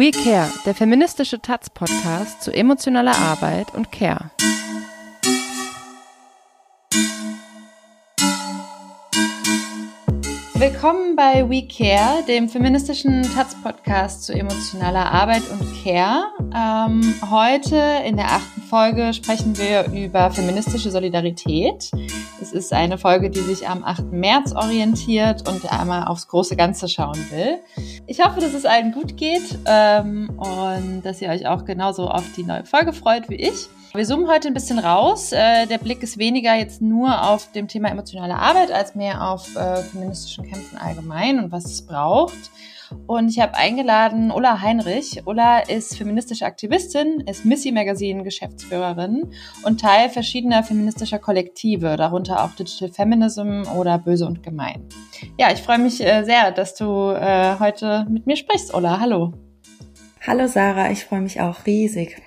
We Care, der feministische Taz-Podcast zu emotionaler Arbeit und Care. Willkommen bei We Care, dem feministischen Taz-Podcast zu emotionaler Arbeit und Care. Ähm, heute in der achten Folge sprechen wir über feministische Solidarität. Es ist eine Folge, die sich am 8. März orientiert und einmal aufs große Ganze schauen will. Ich hoffe, dass es allen gut geht ähm, und dass ihr euch auch genauso auf die neue Folge freut wie ich. Wir zoomen heute ein bisschen raus. Äh, der Blick ist weniger jetzt nur auf dem Thema emotionale Arbeit, als mehr auf äh, feministischen Kämpfen allgemein und was es braucht. Und ich habe eingeladen Ulla Heinrich. Ulla ist feministische Aktivistin, ist Missy Magazine Geschäftsführerin und Teil verschiedener feministischer Kollektive, darunter auch Digital Feminism oder Böse und Gemein. Ja, ich freue mich äh, sehr, dass du heute mit mir sprichst, Ulla. Hallo. Hallo Sarah, ich freue mich auch riesig.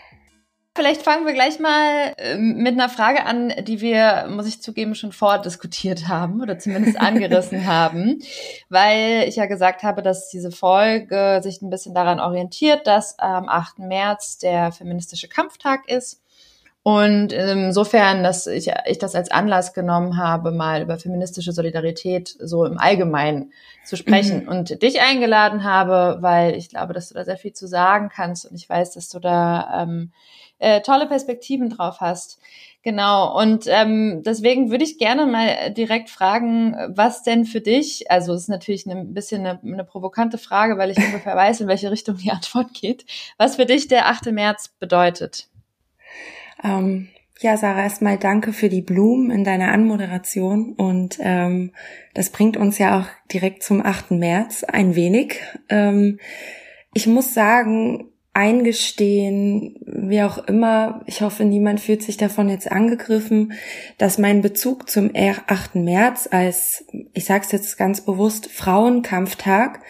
Vielleicht fangen wir gleich mal ähm, mit einer Frage an, die wir, muss ich zugeben, schon vordiskutiert haben oder zumindest angerissen haben, weil ich ja gesagt habe, dass diese Folge sich ein bisschen daran orientiert, dass am 8. März der feministische Kampftag ist. Und insofern, dass ich, ich das als Anlass genommen habe, mal über feministische Solidarität so im Allgemeinen zu sprechen mhm. und dich eingeladen habe, weil ich glaube, dass du da sehr viel zu sagen kannst und ich weiß, dass du da ähm, äh, tolle Perspektiven drauf hast. Genau. Und ähm, deswegen würde ich gerne mal direkt fragen, was denn für dich, also es ist natürlich ein bisschen eine, eine provokante Frage, weil ich ungefähr weiß, in welche Richtung die Antwort geht, was für dich der 8. März bedeutet. Ähm, ja, Sarah, erstmal danke für die Blumen in deiner Anmoderation und ähm, das bringt uns ja auch direkt zum 8. März ein wenig. Ähm, ich muss sagen, eingestehen, wie auch immer, ich hoffe, niemand fühlt sich davon jetzt angegriffen, dass mein Bezug zum 8. März als, ich sage es jetzt ganz bewusst, Frauenkampftag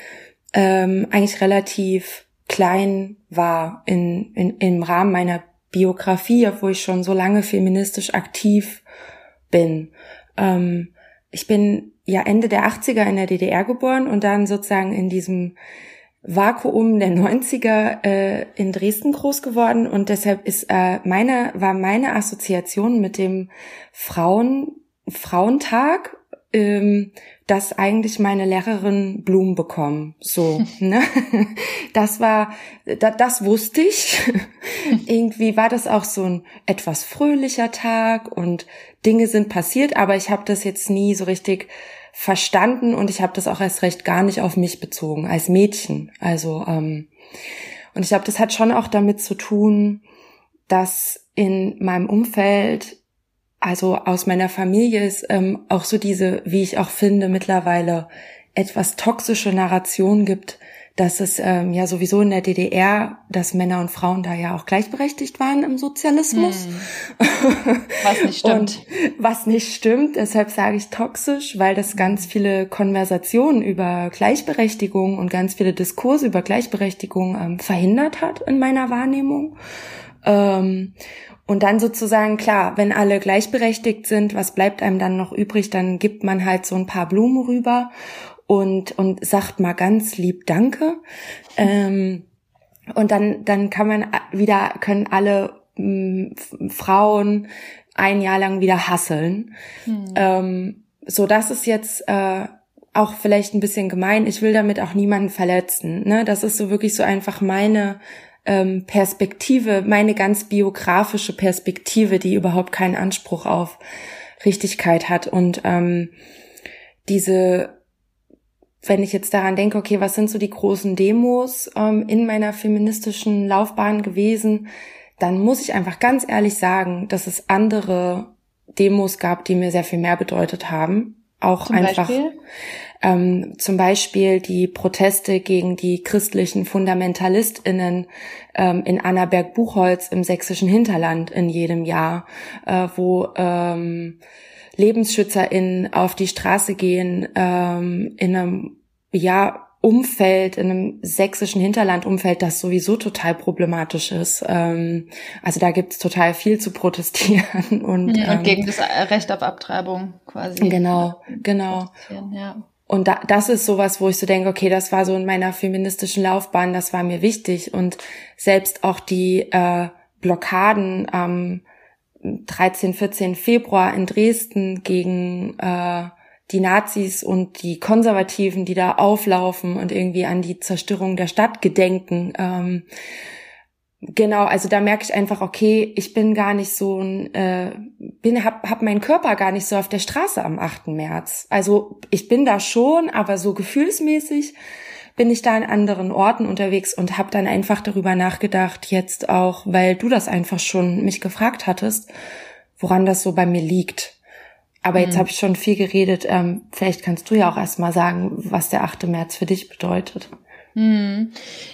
ähm, eigentlich relativ klein war in, in, im Rahmen meiner Biografie, obwohl ich schon so lange feministisch aktiv bin. Ähm, ich bin ja Ende der 80er in der DDR geboren und dann sozusagen in diesem Vakuum der 90er äh, in Dresden groß geworden und deshalb ist äh, meine war meine Assoziation mit dem Frauen Frauentag ähm, dass eigentlich meine Lehrerin Blumen bekommen. So, ne? Das war, da, das wusste ich. Irgendwie war das auch so ein etwas fröhlicher Tag und Dinge sind passiert, aber ich habe das jetzt nie so richtig verstanden und ich habe das auch erst recht gar nicht auf mich bezogen als Mädchen. Also ähm, und ich glaube, das hat schon auch damit zu tun, dass in meinem Umfeld, also aus meiner Familie, ist ähm, auch so diese, wie ich auch finde, mittlerweile etwas toxische Narration gibt, dass es ähm, ja sowieso in der DDR, dass Männer und Frauen da ja auch gleichberechtigt waren im Sozialismus. Hm. Was nicht stimmt. Und was nicht stimmt, deshalb sage ich toxisch, weil das ganz viele Konversationen über Gleichberechtigung und ganz viele Diskurse über Gleichberechtigung ähm, verhindert hat in meiner Wahrnehmung. Ähm, und dann sozusagen, klar, wenn alle gleichberechtigt sind, was bleibt einem dann noch übrig? Dann gibt man halt so ein paar Blumen rüber und, und sagt mal ganz lieb Danke. Ähm, und dann, dann kann man wieder, können alle m, Frauen ein Jahr lang wieder hasseln. Hm. Ähm, so, das ist jetzt äh, auch vielleicht ein bisschen gemein. Ich will damit auch niemanden verletzen. Ne? Das ist so wirklich so einfach meine ähm, Perspektive, meine ganz biografische Perspektive, die überhaupt keinen Anspruch auf Richtigkeit hat. Und ähm, diese wenn ich jetzt daran denke, okay, was sind so die großen Demos ähm, in meiner feministischen Laufbahn gewesen, dann muss ich einfach ganz ehrlich sagen, dass es andere Demos gab, die mir sehr viel mehr bedeutet haben. Auch zum einfach Beispiel? Ähm, zum Beispiel die Proteste gegen die christlichen FundamentalistInnen ähm, in Annaberg-Buchholz im sächsischen Hinterland in jedem Jahr, äh, wo ähm, LebensschützerInnen auf die Straße gehen, ähm, in einem, ja, Umfeld, in einem sächsischen Hinterlandumfeld, das sowieso total problematisch ist. Ähm, also da gibt's total viel zu protestieren. Und, ja, und ähm, gegen das Recht auf Abtreibung quasi. Genau, genau. Ja. und da, das ist sowas, wo ich so denke, okay, das war so in meiner feministischen Laufbahn, das war mir wichtig. Und selbst auch die äh, Blockaden am 13, 14 Februar in Dresden gegen äh, die Nazis und die Konservativen, die da auflaufen und irgendwie an die Zerstörung der Stadt gedenken. Ähm, Genau, also da merke ich einfach, okay, ich bin gar nicht so ein, äh, bin, hab, hab meinen Körper gar nicht so auf der Straße am 8. März. Also ich bin da schon, aber so gefühlsmäßig bin ich da an anderen Orten unterwegs und habe dann einfach darüber nachgedacht, jetzt auch, weil du das einfach schon mich gefragt hattest, woran das so bei mir liegt. Aber jetzt mhm. habe ich schon viel geredet. Ähm, vielleicht kannst du ja auch erst mal sagen, was der 8. März für dich bedeutet. Hm.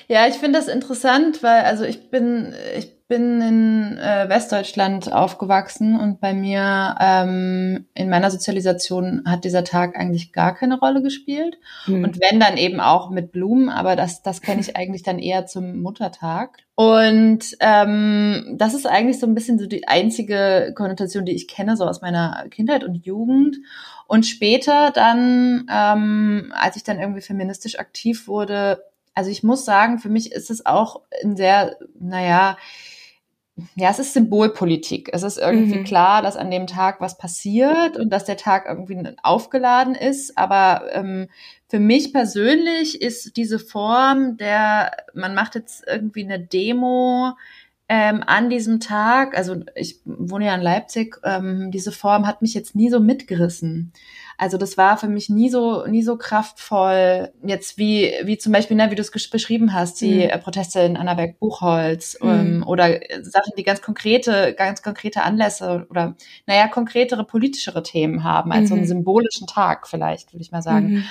Ja, ich finde das interessant, weil also ich bin ich bin in äh, Westdeutschland aufgewachsen und bei mir ähm, in meiner Sozialisation hat dieser Tag eigentlich gar keine Rolle gespielt. Hm. und wenn dann eben auch mit Blumen, aber das das kenne ich eigentlich dann eher zum Muttertag. Und ähm, das ist eigentlich so ein bisschen so die einzige Konnotation, die ich kenne so aus meiner Kindheit und Jugend. Und später dann, ähm, als ich dann irgendwie feministisch aktiv wurde, also ich muss sagen, für mich ist es auch ein sehr, naja, ja, es ist Symbolpolitik. Es ist irgendwie mhm. klar, dass an dem Tag was passiert und dass der Tag irgendwie aufgeladen ist. Aber ähm, für mich persönlich ist diese Form der, man macht jetzt irgendwie eine Demo ähm, an diesem Tag, also ich wohne ja in Leipzig, ähm, diese Form hat mich jetzt nie so mitgerissen. Also das war für mich nie so nie so kraftvoll jetzt wie wie zum Beispiel ne, wie du es beschrieben hast die mhm. Proteste in Annaberg Buchholz mhm. ähm, oder Sachen die ganz konkrete ganz konkrete Anlässe oder naja konkretere politischere Themen haben als mhm. so einen mhm. symbolischen Tag vielleicht würde ich mal sagen. Mhm.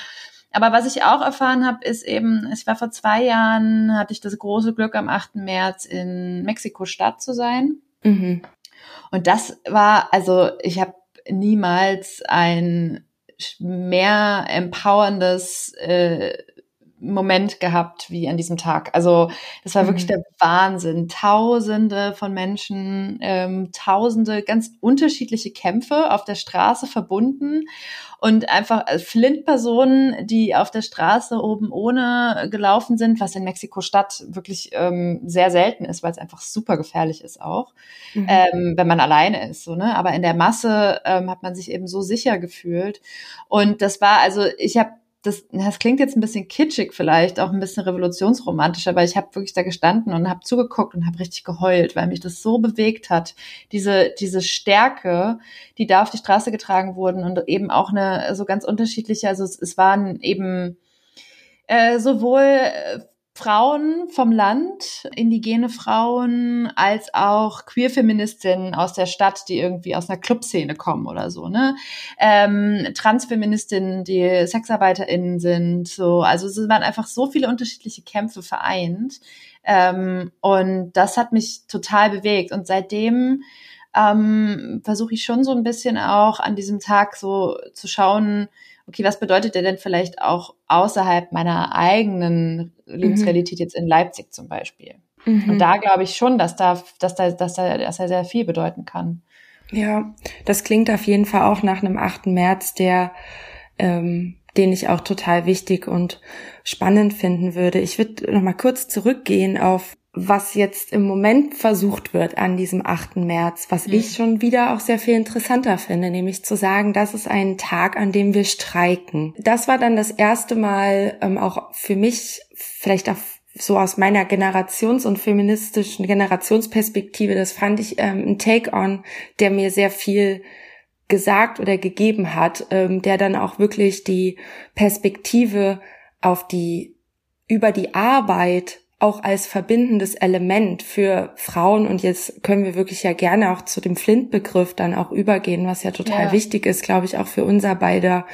Aber was ich auch erfahren habe, ist eben, ich war vor zwei Jahren, hatte ich das große Glück, am 8. März in Mexiko-Stadt zu sein. Mhm. Und das war, also ich habe niemals ein mehr empowerndes äh, Moment gehabt wie an diesem Tag. Also das war mhm. wirklich der Wahnsinn. Tausende von Menschen, ähm, tausende ganz unterschiedliche Kämpfe auf der Straße verbunden und einfach äh, Flint-Personen, die auf der Straße oben ohne gelaufen sind, was in Mexiko-Stadt wirklich ähm, sehr selten ist, weil es einfach super gefährlich ist auch, mhm. ähm, wenn man alleine ist. So, ne? Aber in der Masse ähm, hat man sich eben so sicher gefühlt. Und das war, also ich habe das, das klingt jetzt ein bisschen kitschig vielleicht, auch ein bisschen revolutionsromantisch, aber ich habe wirklich da gestanden und habe zugeguckt und habe richtig geheult, weil mich das so bewegt hat. Diese, diese Stärke, die da auf die Straße getragen wurden und eben auch eine so ganz unterschiedliche, also es, es waren eben äh, sowohl äh, Frauen vom Land, indigene Frauen, als auch Queer-Feministinnen aus der Stadt, die irgendwie aus einer Clubszene kommen oder so, ne? Ähm, Transfeministinnen, die SexarbeiterInnen sind, so. Also es waren einfach so viele unterschiedliche Kämpfe vereint. Ähm, und das hat mich total bewegt. Und seitdem ähm, versuche ich schon so ein bisschen auch an diesem Tag so zu schauen, okay, was bedeutet der denn vielleicht auch außerhalb meiner eigenen Lebensrealität mhm. jetzt in Leipzig zum Beispiel? Mhm. Und da glaube ich schon, dass da, dass da, dass da, dass er sehr viel bedeuten kann. Ja, das klingt auf jeden Fall auch nach einem 8. März, der, ähm, den ich auch total wichtig und spannend finden würde. Ich würde noch mal kurz zurückgehen auf was jetzt im Moment versucht wird an diesem 8. März, was mhm. ich schon wieder auch sehr viel interessanter finde, nämlich zu sagen, das ist ein Tag, an dem wir streiken. Das war dann das erste Mal ähm, auch für mich, vielleicht auch so aus meiner Generations- und feministischen Generationsperspektive, das fand ich ähm, ein Take-on, der mir sehr viel gesagt oder gegeben hat, ähm, der dann auch wirklich die Perspektive auf die über die Arbeit auch als verbindendes Element für Frauen. Und jetzt können wir wirklich ja gerne auch zu dem Flint-Begriff dann auch übergehen, was ja total ja. wichtig ist, glaube ich, auch für unser beider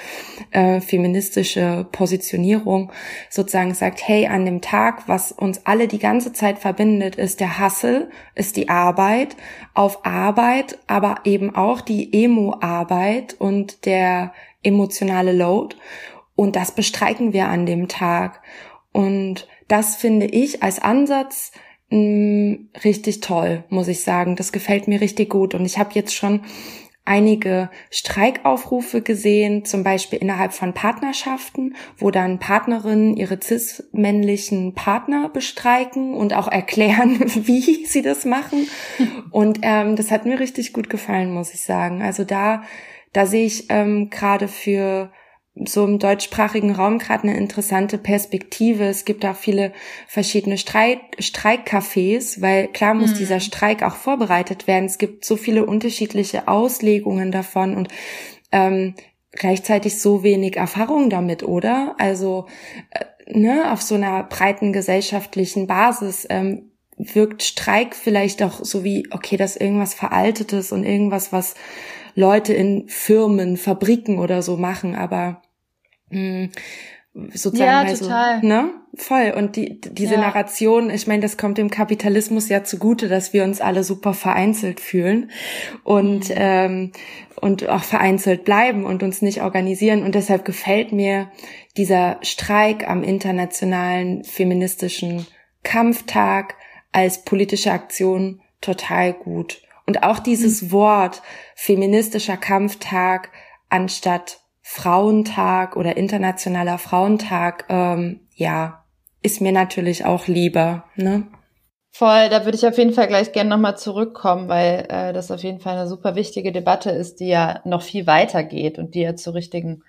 äh, feministische Positionierung, sozusagen sagt, hey, an dem Tag, was uns alle die ganze Zeit verbindet, ist der Hassel, ist die Arbeit, auf Arbeit, aber eben auch die Emo-Arbeit und der emotionale Load. Und das bestreiken wir an dem Tag. Und das finde ich als Ansatz mh, mm, richtig toll, muss ich sagen. Das gefällt mir richtig gut. Und ich habe jetzt schon einige Streikaufrufe gesehen, zum Beispiel innerhalb von Partnerschaften, wo dann Partnerinnen ihre cis-männlichen Partner bestreiken und auch erklären, wie sie das machen. Und ähm, das hat mir richtig gut gefallen, muss ich sagen. Also da, da sehe ich ähm, gerade für so im deutschsprachigen Raum gerade eine interessante Perspektive. Es gibt auch viele verschiedene Streik Streikcafés, weil klar muss mhm. dieser Streik auch vorbereitet werden. Es gibt so viele unterschiedliche Auslegungen davon und ähm, gleichzeitig so wenig Erfahrung damit, oder? Also äh, ne, auf so einer breiten gesellschaftlichen Basis ähm, wirkt Streik vielleicht auch so wie, okay, das ist irgendwas Veraltetes und irgendwas, was Leute in Firmen, Fabriken oder so machen, aber mh, sozusagen ja, also, total. ne voll und die diese ja. Narration ich meine das kommt dem Kapitalismus ja zugute dass wir uns alle super vereinzelt fühlen und mhm. ähm, und auch vereinzelt bleiben und uns nicht organisieren und deshalb gefällt mir dieser Streik am internationalen feministischen Kampftag als politische Aktion total gut und auch dieses mhm. Wort feministischer Kampftag anstatt Frauentag oder internationaler Frauentag, ähm, ja, ist mir natürlich auch lieber. Ne? Voll, da würde ich auf jeden Fall gleich gerne nochmal zurückkommen, weil äh, das auf jeden Fall eine super wichtige Debatte ist, die ja noch viel weiter geht und die ja zu richtigen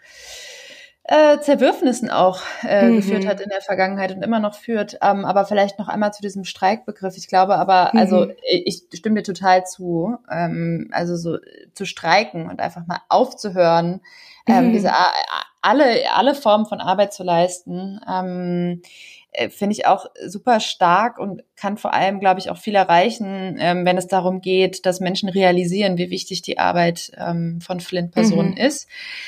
äh, Zerwürfnissen auch äh, mhm. geführt hat in der Vergangenheit und immer noch führt. Ähm, aber vielleicht noch einmal zu diesem Streikbegriff. Ich glaube aber, mhm. also ich, ich stimme dir total zu. Ähm, also so zu streiken und einfach mal aufzuhören, ähm, mhm. diese alle alle Formen von Arbeit zu leisten. Ähm, äh, finde ich auch super stark und kann vor allem, glaube ich, auch viel erreichen, ähm, wenn es darum geht, dass Menschen realisieren, wie wichtig die Arbeit ähm, von Flint-Personen mhm. ist.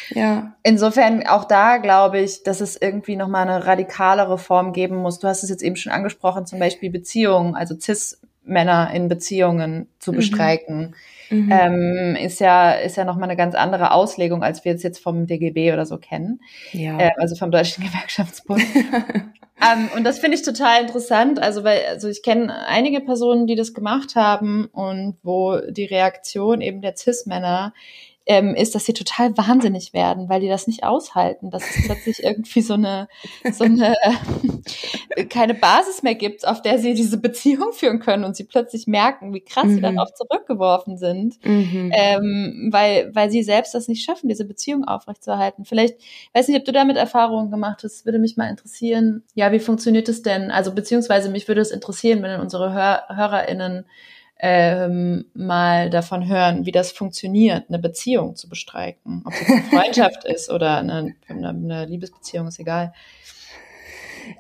Ja. Insofern auch da glaube ich, dass es irgendwie nochmal eine radikalere Form geben muss. Du hast es jetzt eben schon angesprochen, zum Beispiel Beziehungen, also Cis-Männer in Beziehungen zu mhm. bestreiken. Mhm ähm, ist ja ist ja noch mal eine ganz andere Auslegung, als wir es jetzt vom DGB oder so kennen, ja. äh, also vom Deutschen Gewerkschaftsbund. ähm, und das finde ich total interessant, also weil also ich kenne einige Personen, die das gemacht haben und wo die Reaktion eben der Cis-Männer ähm, ist, dass sie total wahnsinnig werden, weil die das nicht aushalten, dass es plötzlich irgendwie so eine, so eine äh, keine Basis mehr gibt, auf der sie diese Beziehung führen können und sie plötzlich merken, wie krass mhm. sie darauf zurückgeworfen sind, mhm. ähm, weil, weil sie selbst das nicht schaffen, diese Beziehung aufrechtzuerhalten. Vielleicht, weiß nicht, ob du damit Erfahrungen gemacht hast, würde mich mal interessieren. Ja, wie funktioniert es denn? Also beziehungsweise mich würde es interessieren, wenn unsere Hör HörerInnen ähm, mal davon hören, wie das funktioniert, eine Beziehung zu bestreiken. Ob es eine Freundschaft ist oder eine, eine Liebesbeziehung, ist egal.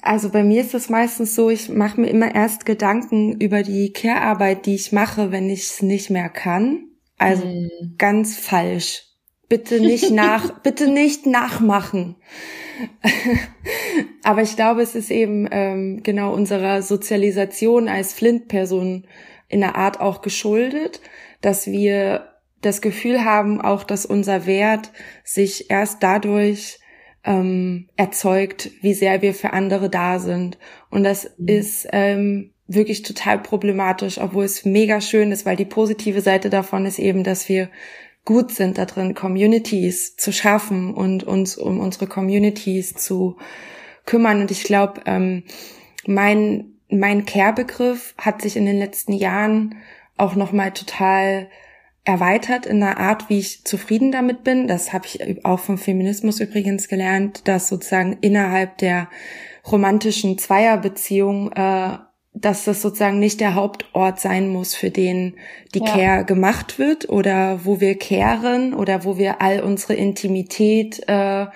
Also bei mir ist es meistens so, ich mache mir immer erst Gedanken über die Care-Arbeit, die ich mache, wenn ich es nicht mehr kann. Also hm. ganz falsch. Bitte nicht nach, bitte nicht nachmachen. Aber ich glaube, es ist eben ähm, genau unserer Sozialisation als Flint-Person in der Art auch geschuldet, dass wir das Gefühl haben, auch dass unser Wert sich erst dadurch ähm, erzeugt, wie sehr wir für andere da sind. Und das mhm. ist ähm, wirklich total problematisch, obwohl es mega schön ist, weil die positive Seite davon ist eben, dass wir gut sind da drin, Communities zu schaffen und uns um unsere Communities zu kümmern. Und ich glaube, ähm, mein mein Care-Begriff hat sich in den letzten Jahren auch nochmal total erweitert in der Art, wie ich zufrieden damit bin. Das habe ich auch vom Feminismus übrigens gelernt, dass sozusagen innerhalb der romantischen Zweierbeziehung, äh, dass das sozusagen nicht der Hauptort sein muss, für den die ja. Care gemacht wird oder wo wir kehren oder wo wir all unsere Intimität äh,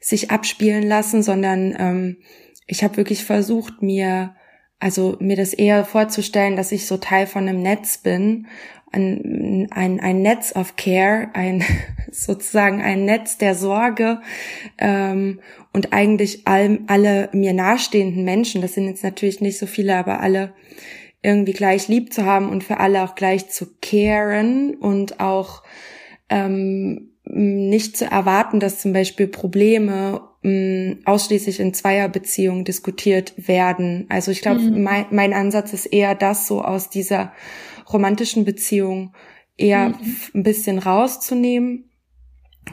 sich abspielen lassen, sondern ähm, ich habe wirklich versucht, mir also mir das eher vorzustellen, dass ich so Teil von einem Netz bin, ein, ein, ein Netz of Care, ein sozusagen ein Netz der Sorge ähm, und eigentlich all, alle mir nahestehenden Menschen, das sind jetzt natürlich nicht so viele, aber alle irgendwie gleich lieb zu haben und für alle auch gleich zu caren und auch ähm, nicht zu erwarten, dass zum Beispiel Probleme mh, ausschließlich in Zweierbeziehungen diskutiert werden. Also ich glaube, mhm. mein, mein Ansatz ist eher das so aus dieser romantischen Beziehung eher mhm. ein bisschen rauszunehmen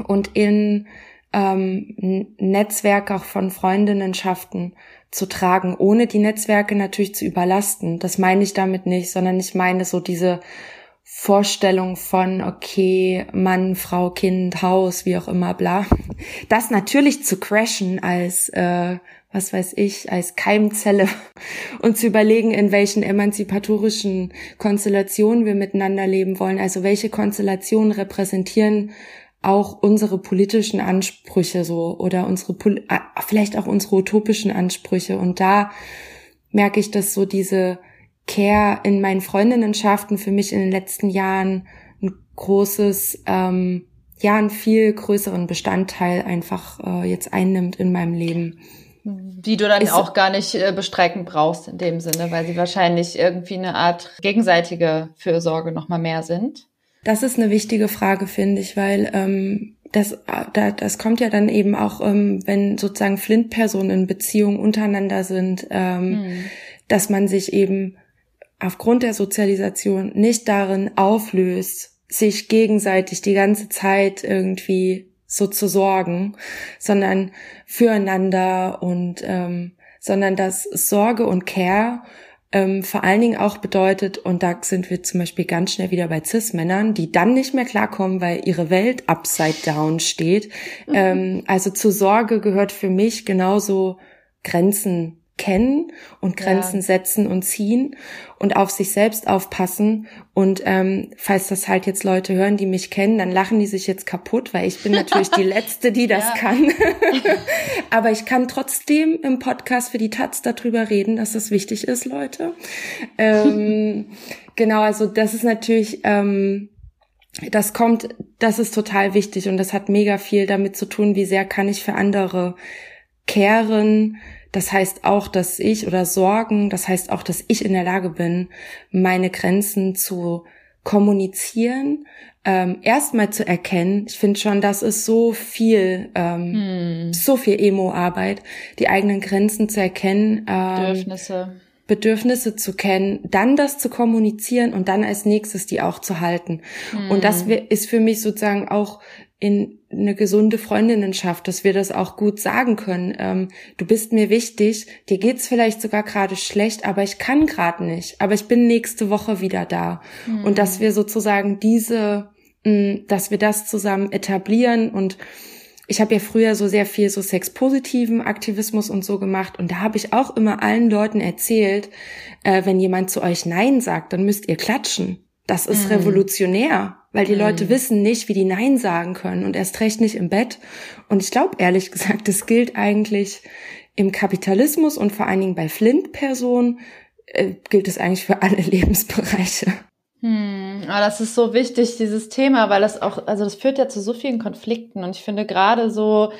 und in ähm, Netzwerke auch von Freundinnenschaften zu tragen, ohne die Netzwerke natürlich zu überlasten. Das meine ich damit nicht, sondern ich meine so diese Vorstellung von, okay, Mann, Frau, Kind, Haus, wie auch immer, bla. Das natürlich zu crashen als, äh, was weiß ich, als Keimzelle und zu überlegen, in welchen emanzipatorischen Konstellationen wir miteinander leben wollen. Also welche Konstellationen repräsentieren auch unsere politischen Ansprüche so oder unsere äh, vielleicht auch unsere utopischen Ansprüche und da merke ich, dass so diese Care in meinen Freundinnenschaften für mich in den letzten Jahren ein großes ähm, ja einen viel größeren Bestandteil einfach äh, jetzt einnimmt in meinem Leben. Die du dann ist, auch gar nicht äh, bestreiten brauchst in dem Sinne, weil sie wahrscheinlich irgendwie eine Art gegenseitige Fürsorge nochmal mehr sind. Das ist eine wichtige Frage, finde ich, weil ähm, das, da, das kommt ja dann eben auch, ähm, wenn sozusagen Flint-Personen in Beziehung untereinander sind, ähm, hm. dass man sich eben aufgrund der Sozialisation nicht darin auflöst, sich gegenseitig die ganze Zeit irgendwie so zu sorgen, sondern füreinander und ähm, sondern dass Sorge und Care ähm, vor allen Dingen auch bedeutet, und da sind wir zum Beispiel ganz schnell wieder bei Cis-Männern, die dann nicht mehr klarkommen, weil ihre Welt upside down steht. Mhm. Ähm, also zur Sorge gehört für mich genauso Grenzen kennen und Grenzen ja. setzen und ziehen und auf sich selbst aufpassen. Und ähm, falls das halt jetzt Leute hören, die mich kennen, dann lachen die sich jetzt kaputt, weil ich bin natürlich die Letzte, die das ja. kann. Aber ich kann trotzdem im Podcast für die Taz darüber reden, dass das wichtig ist, Leute. Ähm, genau, also das ist natürlich... Ähm, das kommt, das ist total wichtig und das hat mega viel damit zu tun, wie sehr kann ich für andere kehren, das heißt auch, dass ich oder Sorgen, das heißt auch, dass ich in der Lage bin, meine Grenzen zu kommunizieren, ähm, erstmal zu erkennen. Ich finde schon, das ist so viel, ähm, hm. so viel Emo-Arbeit, die eigenen Grenzen zu erkennen. Ähm, Bedürfnisse. Bedürfnisse zu kennen, dann das zu kommunizieren und dann als nächstes die auch zu halten. Hm. Und das ist für mich sozusagen auch in eine gesunde Freundinnenschaft, dass wir das auch gut sagen können. Ähm, du bist mir wichtig, dir geht's vielleicht sogar gerade schlecht, aber ich kann gerade nicht. Aber ich bin nächste Woche wieder da. Mhm. Und dass wir sozusagen diese, mh, dass wir das zusammen etablieren und ich habe ja früher so sehr viel so sexpositiven Aktivismus und so gemacht und da habe ich auch immer allen Leuten erzählt, äh, wenn jemand zu euch Nein sagt, dann müsst ihr klatschen. Das ist mhm. revolutionär, weil die mhm. Leute wissen nicht, wie die Nein sagen können und erst recht nicht im Bett. Und ich glaube ehrlich gesagt, das gilt eigentlich im Kapitalismus und vor allen Dingen bei Flint-Personen äh, gilt es eigentlich für alle Lebensbereiche. Hm, aber das ist so wichtig, dieses Thema, weil das auch, also das führt ja zu so vielen Konflikten und ich finde gerade so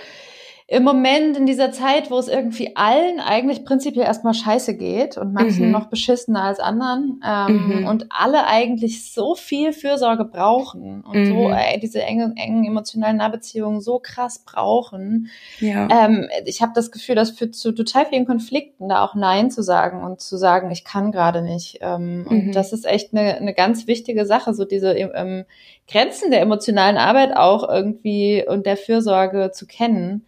im Moment in dieser Zeit, wo es irgendwie allen eigentlich prinzipiell erstmal scheiße geht und manchen mhm. noch beschissener als anderen ähm, mhm. und alle eigentlich so viel Fürsorge brauchen und mhm. so äh, diese engen, engen emotionalen Nahbeziehungen so krass brauchen. Ja. Ähm, ich habe das Gefühl, das führt zu total vielen Konflikten, da auch Nein zu sagen und zu sagen, ich kann gerade nicht. Ähm, und mhm. das ist echt eine, eine ganz wichtige Sache, so diese ähm, Grenzen der emotionalen Arbeit auch irgendwie und der Fürsorge zu kennen.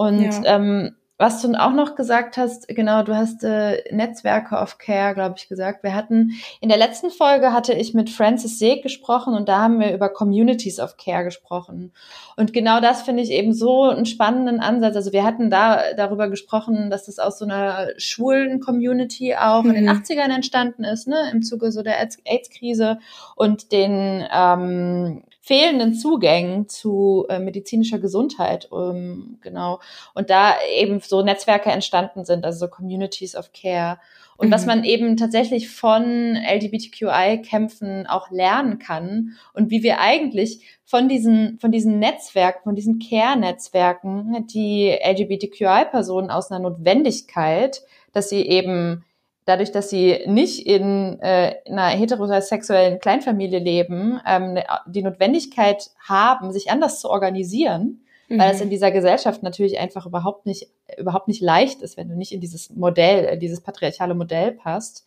Und ja. ähm, was du auch noch gesagt hast, genau, du hast äh, Netzwerke of Care, glaube ich, gesagt. Wir hatten in der letzten Folge hatte ich mit Francis Seeg gesprochen und da haben wir über Communities of Care gesprochen. Und genau das finde ich eben so einen spannenden Ansatz. Also wir hatten da darüber gesprochen, dass das aus so einer schwulen Community auch mhm. in den 80ern mhm. entstanden ist, ne, im Zuge so der AIDS-Krise und den ähm, fehlenden Zugängen zu äh, medizinischer Gesundheit, ähm, genau. Und da eben so Netzwerke entstanden sind, also so Communities of Care. Und mhm. was man eben tatsächlich von LGBTQI-Kämpfen auch lernen kann und wie wir eigentlich von diesen, von diesen Netzwerken, von diesen Care-Netzwerken, die LGBTQI-Personen aus einer Notwendigkeit, dass sie eben dadurch, dass sie nicht in, äh, in einer heterosexuellen Kleinfamilie leben, ähm, ne, die Notwendigkeit haben, sich anders zu organisieren, mhm. weil es in dieser Gesellschaft natürlich einfach überhaupt nicht, überhaupt nicht leicht ist, wenn du nicht in dieses Modell, dieses patriarchale Modell passt.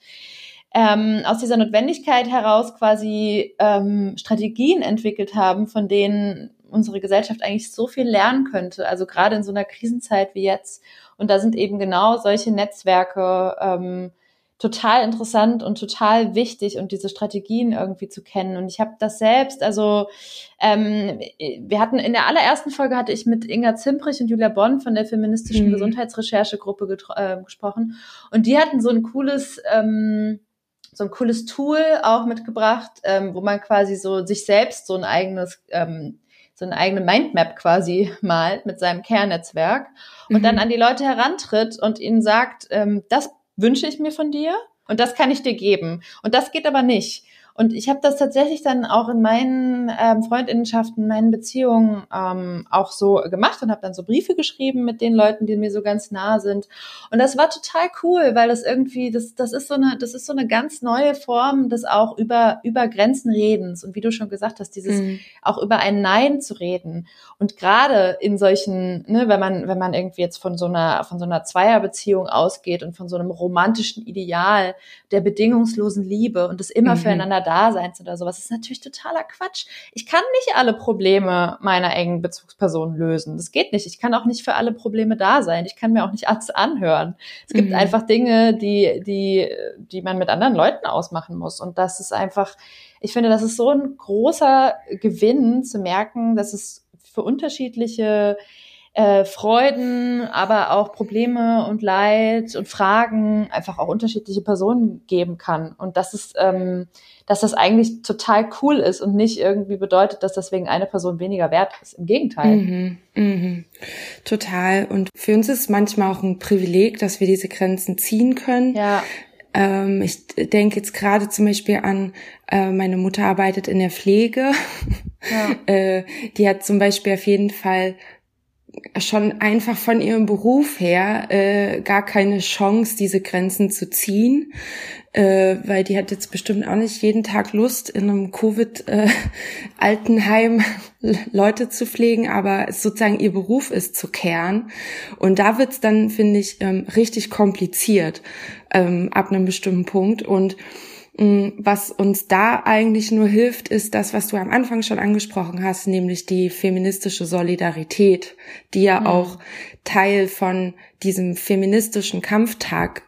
ähm, aus dieser Notwendigkeit heraus quasi ähm, Strategien entwickelt haben, von denen unsere Gesellschaft eigentlich so viel lernen könnte. Also gerade in so einer Krisenzeit wie jetzt. Und da sind eben genau solche Netzwerke ähm, total interessant und total wichtig und diese Strategien irgendwie zu kennen. Und ich habe das selbst, also ähm, wir hatten in der allerersten Folge hatte ich mit Inga Zimprich und Julia Bonn von der feministischen mhm. Gesundheitsrecherchegruppe äh, gesprochen und die hatten so ein cooles ähm, so ein cooles Tool auch mitgebracht, ähm, wo man quasi so sich selbst so ein eigenes ähm, so eine eigene Mindmap quasi malt mit seinem Kernnetzwerk und mhm. dann an die Leute herantritt und ihnen sagt, ähm, das wünsche ich mir von dir und das kann ich dir geben. Und das geht aber nicht. Und ich habe das tatsächlich dann auch in meinen ähm, Freundinnenschaften, meinen Beziehungen ähm, auch so gemacht und habe dann so Briefe geschrieben mit den Leuten, die mir so ganz nah sind. Und das war total cool, weil das irgendwie, das, das ist so eine, das ist so eine ganz neue Form des auch über, über Grenzen redens. Und wie du schon gesagt hast, dieses mhm. auch über ein Nein zu reden. Und gerade in solchen, ne, wenn man, wenn man irgendwie jetzt von so einer, von so einer Zweierbeziehung ausgeht und von so einem romantischen Ideal der bedingungslosen Liebe und das immer mhm. füreinander Daseins oder sowas. Das ist natürlich totaler Quatsch. Ich kann nicht alle Probleme meiner engen Bezugspersonen lösen. Das geht nicht. Ich kann auch nicht für alle Probleme da sein. Ich kann mir auch nicht alles anhören. Es gibt mhm. einfach Dinge, die, die, die man mit anderen Leuten ausmachen muss. Und das ist einfach, ich finde, das ist so ein großer Gewinn zu merken, dass es für unterschiedliche äh, Freuden, aber auch Probleme und Leid und Fragen einfach auch unterschiedliche Personen geben kann. Und das ist, ähm, dass das eigentlich total cool ist und nicht irgendwie bedeutet, dass deswegen eine Person weniger wert ist. Im Gegenteil. Mhm, mhm. Total. Und für uns ist manchmal auch ein Privileg, dass wir diese Grenzen ziehen können. Ja. Ähm, ich denke jetzt gerade zum Beispiel an, äh, meine Mutter arbeitet in der Pflege. Ja. äh, die hat zum Beispiel auf jeden Fall schon einfach von ihrem Beruf her äh, gar keine Chance, diese Grenzen zu ziehen, äh, weil die hat jetzt bestimmt auch nicht jeden Tag Lust, in einem Covid-Altenheim äh, Leute zu pflegen, aber sozusagen ihr Beruf ist zu kehren. Und da wird's dann, finde ich, ähm, richtig kompliziert ähm, ab einem bestimmten Punkt. Und was uns da eigentlich nur hilft, ist das, was du am Anfang schon angesprochen hast, nämlich die feministische Solidarität, die ja mhm. auch Teil von diesem feministischen Kampftag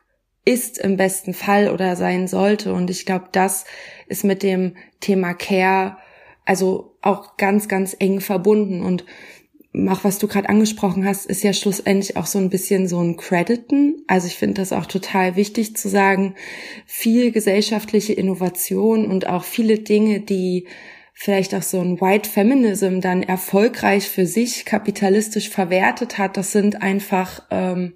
ist im besten Fall oder sein sollte. Und ich glaube, das ist mit dem Thema Care also auch ganz, ganz eng verbunden. Und auch was du gerade angesprochen hast, ist ja schlussendlich auch so ein bisschen so ein Crediten. Also ich finde das auch total wichtig zu sagen, viel gesellschaftliche Innovation und auch viele Dinge, die vielleicht auch so ein White Feminism dann erfolgreich für sich kapitalistisch verwertet hat, das sind einfach ähm,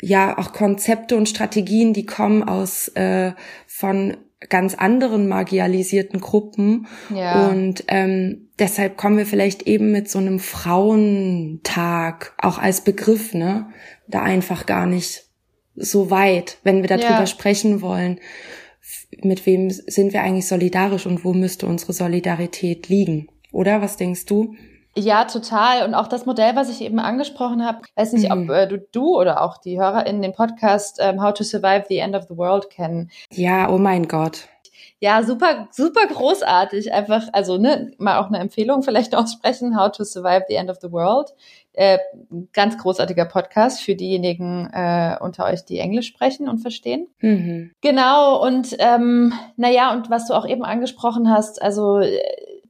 ja auch Konzepte und Strategien, die kommen aus äh, von ganz anderen marginalisierten Gruppen. Ja. Und ähm, deshalb kommen wir vielleicht eben mit so einem Frauentag auch als Begriff, ne, da einfach gar nicht so weit, wenn wir darüber ja. sprechen wollen. Mit wem sind wir eigentlich solidarisch und wo müsste unsere Solidarität liegen? Oder was denkst du? Ja, total. Und auch das Modell, was ich eben angesprochen habe, weiß nicht, mhm. ob äh, du, du oder auch die Hörer in den Podcast ähm, How to Survive the End of the World kennen. Ja, oh mein Gott. Ja, super, super großartig. Einfach, also ne, mal auch eine Empfehlung vielleicht aussprechen, How to Survive the End of the World. Äh, ganz großartiger Podcast für diejenigen äh, unter euch, die Englisch sprechen und verstehen. Mhm. Genau, und ähm, naja, und was du auch eben angesprochen hast, also äh,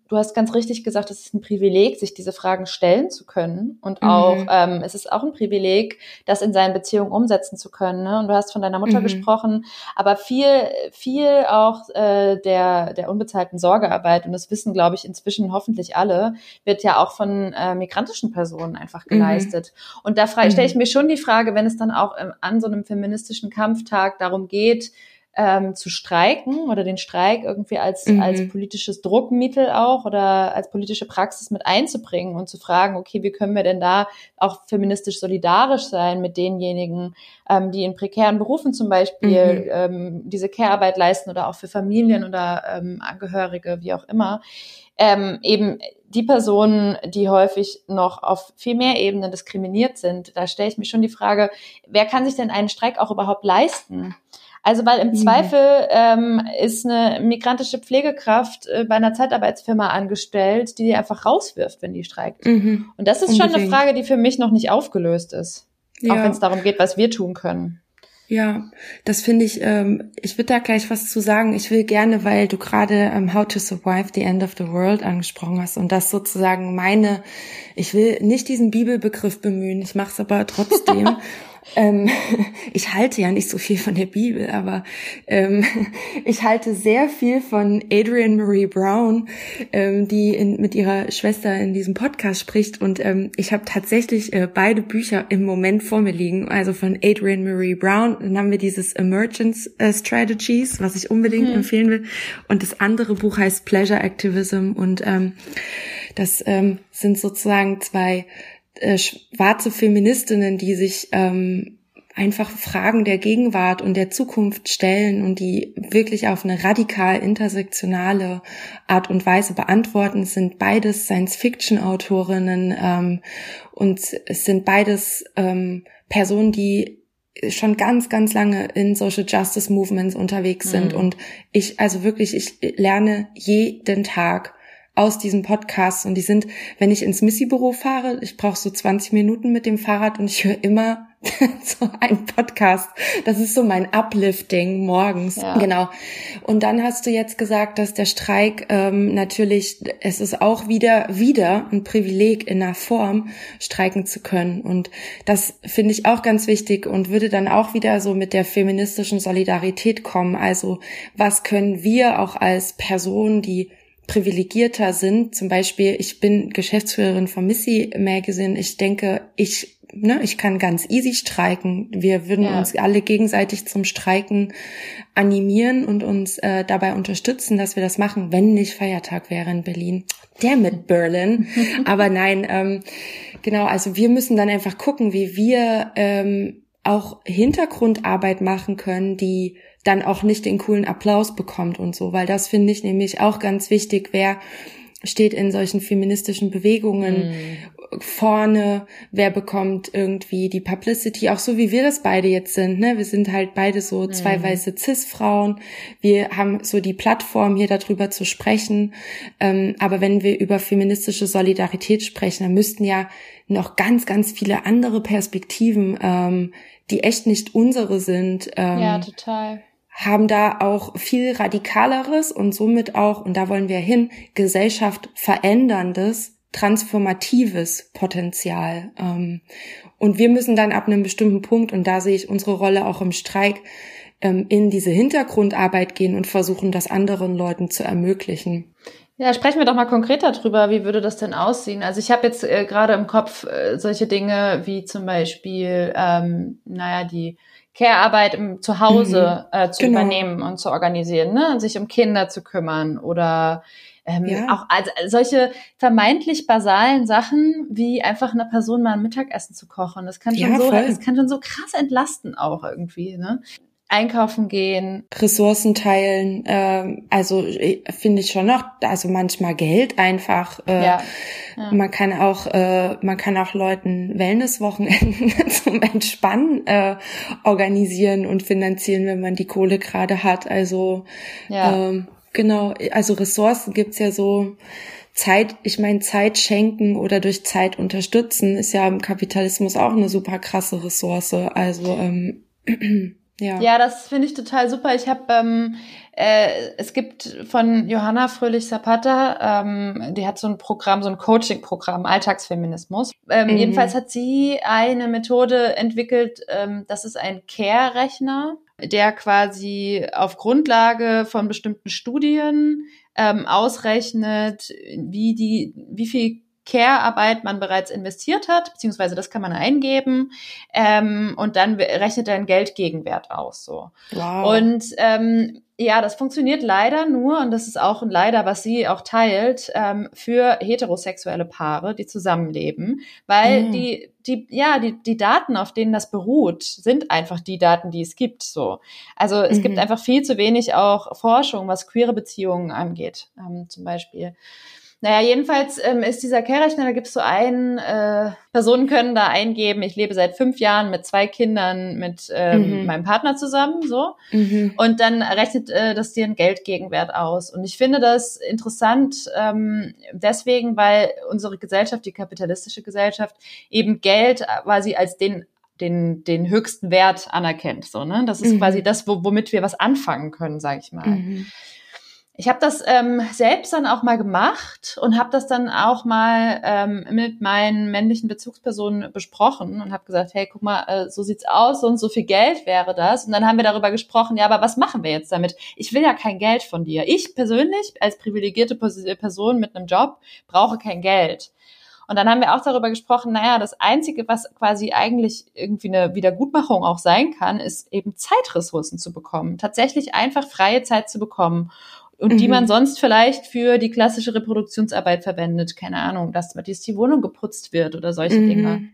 du hast ganz richtig gesagt, es ist ein Privileg, sich diese Fragen stellen zu können. Und auch, mhm. ähm, es ist auch ein Privileg, das in seinen Beziehungen umsetzen zu können. Ne? Und du hast von deiner Mutter mhm. gesprochen, aber viel, viel auch äh, der, der unbezahlten Sorgearbeit, und das wissen, glaube ich, inzwischen hoffentlich alle, wird ja auch von äh, migrantischen Personen einfach mhm. geleistet. Mhm. Und da stelle ich mir schon die Frage, wenn es dann auch ähm, an so einem feministischen Kampftag darum geht, ähm, zu streiken oder den Streik irgendwie als, mhm. als politisches Druckmittel auch oder als politische Praxis mit einzubringen und zu fragen, okay, wie können wir denn da auch feministisch solidarisch sein mit denjenigen, ähm, die in prekären Berufen zum Beispiel mhm. ähm, diese Care-Arbeit leisten oder auch für Familien oder ähm, Angehörige, wie auch immer. Ähm, eben die Personen, die häufig noch auf viel mehr Ebenen diskriminiert sind, da stelle ich mir schon die Frage, wer kann sich denn einen Streik auch überhaupt leisten? Also weil im mhm. Zweifel ähm, ist eine migrantische Pflegekraft äh, bei einer Zeitarbeitsfirma angestellt, die die einfach rauswirft, wenn die streikt. Mhm. Und das ist Unbedingt. schon eine Frage, die für mich noch nicht aufgelöst ist. Ja. Auch wenn es darum geht, was wir tun können. Ja, das finde ich, ähm, ich würde da gleich was zu sagen. Ich will gerne, weil du gerade ähm, How to Survive the End of the World angesprochen hast und das sozusagen meine, ich will nicht diesen Bibelbegriff bemühen, ich mache es aber trotzdem. Ähm, ich halte ja nicht so viel von der Bibel, aber ähm, ich halte sehr viel von Adrian Marie Brown, ähm, die in, mit ihrer Schwester in diesem Podcast spricht. Und ähm, ich habe tatsächlich äh, beide Bücher im Moment vor mir liegen. Also von Adrian Marie Brown. Dann haben wir dieses Emergence äh, Strategies, was ich unbedingt mhm. empfehlen will. Und das andere Buch heißt Pleasure Activism. Und ähm, das ähm, sind sozusagen zwei äh, schwarze Feministinnen, die sich ähm, einfach Fragen der Gegenwart und der Zukunft stellen und die wirklich auf eine radikal intersektionale Art und Weise beantworten, es sind beides Science-Fiction-Autorinnen ähm, und es sind beides ähm, Personen, die schon ganz, ganz lange in Social Justice Movements unterwegs sind. Mhm. Und ich, also wirklich, ich lerne jeden Tag aus diesem Podcast und die sind, wenn ich ins Missy-Büro fahre, ich brauche so 20 Minuten mit dem Fahrrad und ich höre immer so einen Podcast. Das ist so mein Uplifting morgens. Ja. Genau. Und dann hast du jetzt gesagt, dass der Streik ähm, natürlich, es ist auch wieder, wieder ein Privileg in einer Form, streiken zu können. Und das finde ich auch ganz wichtig und würde dann auch wieder so mit der feministischen Solidarität kommen. Also was können wir auch als Person, die privilegierter sind. Zum Beispiel, ich bin Geschäftsführerin von Missy Magazine. Ich denke, ich, ne, ich kann ganz easy streiken. Wir würden ja. uns alle gegenseitig zum Streiken animieren und uns äh, dabei unterstützen, dass wir das machen, wenn nicht Feiertag wäre in Berlin. Der mit Berlin. Aber nein, ähm, genau, also wir müssen dann einfach gucken, wie wir ähm, auch Hintergrundarbeit machen können, die dann auch nicht den coolen Applaus bekommt und so, weil das finde ich nämlich auch ganz wichtig, wer steht in solchen feministischen Bewegungen mm. vorne, wer bekommt irgendwie die Publicity, auch so wie wir das beide jetzt sind, ne? Wir sind halt beide so zwei mm. weiße Cis-Frauen. Wir haben so die Plattform, hier darüber zu sprechen. Ähm, aber wenn wir über feministische Solidarität sprechen, dann müssten ja noch ganz, ganz viele andere Perspektiven, ähm, die echt nicht unsere sind. Ähm, ja, total haben da auch viel radikaleres und somit auch, und da wollen wir hin, Gesellschaft veränderndes, transformatives Potenzial. Ähm, und wir müssen dann ab einem bestimmten Punkt, und da sehe ich unsere Rolle auch im Streik, ähm, in diese Hintergrundarbeit gehen und versuchen, das anderen Leuten zu ermöglichen. Ja, sprechen wir doch mal konkreter drüber. Wie würde das denn aussehen? Also ich habe jetzt äh, gerade im Kopf äh, solche Dinge wie zum Beispiel, ähm, naja, die Care-Arbeit im Zuhause mhm. äh, zu genau. übernehmen und zu organisieren, ne? sich um Kinder zu kümmern oder ähm, ja. auch also solche vermeintlich basalen Sachen wie einfach einer Person mal ein Mittagessen zu kochen. Das kann schon ja, so, das kann schon so krass entlasten auch irgendwie. Ne? Einkaufen gehen. Ressourcen teilen, äh, also äh, finde ich schon noch, also manchmal Geld einfach. Äh, ja. ja. Man kann auch, äh, man kann auch Leuten Wellnesswochenenden zum Entspannen äh, organisieren und finanzieren, wenn man die Kohle gerade hat. Also ja. ähm, genau, also Ressourcen gibt's ja so. Zeit, ich meine, Zeit schenken oder durch Zeit unterstützen ist ja im Kapitalismus auch eine super krasse Ressource. Also ähm, Ja, ja das finde ich total super. Ich habe, ähm, äh, es gibt von Johanna Fröhlich-Zapata, ähm, die hat so ein Programm, so ein Coaching-Programm, Alltagsfeminismus. Ähm, mhm. Jedenfalls hat sie eine Methode entwickelt, ähm, das ist ein Care-Rechner, der quasi auf Grundlage von bestimmten Studien ähm, ausrechnet, wie die, wie viel Care-Arbeit man bereits investiert hat, beziehungsweise das kann man eingeben ähm, und dann rechnet er einen Geldgegenwert aus. So. Wow. Und ähm, ja, das funktioniert leider nur, und das ist auch ein Leider, was sie auch teilt, ähm, für heterosexuelle Paare, die zusammenleben, weil mhm. die, die, ja, die, die Daten, auf denen das beruht, sind einfach die Daten, die es gibt, so. Also es mhm. gibt einfach viel zu wenig auch Forschung, was queere Beziehungen angeht, ähm, zum Beispiel. Naja, jedenfalls ähm, ist dieser Kehrrechner, da gibt es so einen, äh, Personen können da eingeben, ich lebe seit fünf Jahren mit zwei Kindern mit ähm, mhm. meinem Partner zusammen, so. Mhm. Und dann rechnet äh, das dir einen Geldgegenwert aus. Und ich finde das interessant ähm, deswegen, weil unsere Gesellschaft, die kapitalistische Gesellschaft, eben Geld quasi als den den, den höchsten Wert anerkennt. So, ne? Das ist mhm. quasi das, wo, womit wir was anfangen können, sage ich mal. Mhm. Ich habe das ähm, selbst dann auch mal gemacht und habe das dann auch mal ähm, mit meinen männlichen Bezugspersonen besprochen und habe gesagt, hey, guck mal, äh, so sieht's aus, und so viel Geld wäre das. Und dann haben wir darüber gesprochen, ja, aber was machen wir jetzt damit? Ich will ja kein Geld von dir. Ich persönlich als privilegierte Person mit einem Job brauche kein Geld. Und dann haben wir auch darüber gesprochen, naja, das Einzige, was quasi eigentlich irgendwie eine Wiedergutmachung auch sein kann, ist eben Zeitressourcen zu bekommen. Tatsächlich einfach freie Zeit zu bekommen und mhm. die man sonst vielleicht für die klassische Reproduktionsarbeit verwendet. Keine Ahnung, dass, dass die Wohnung geputzt wird oder solche mhm. Dinge.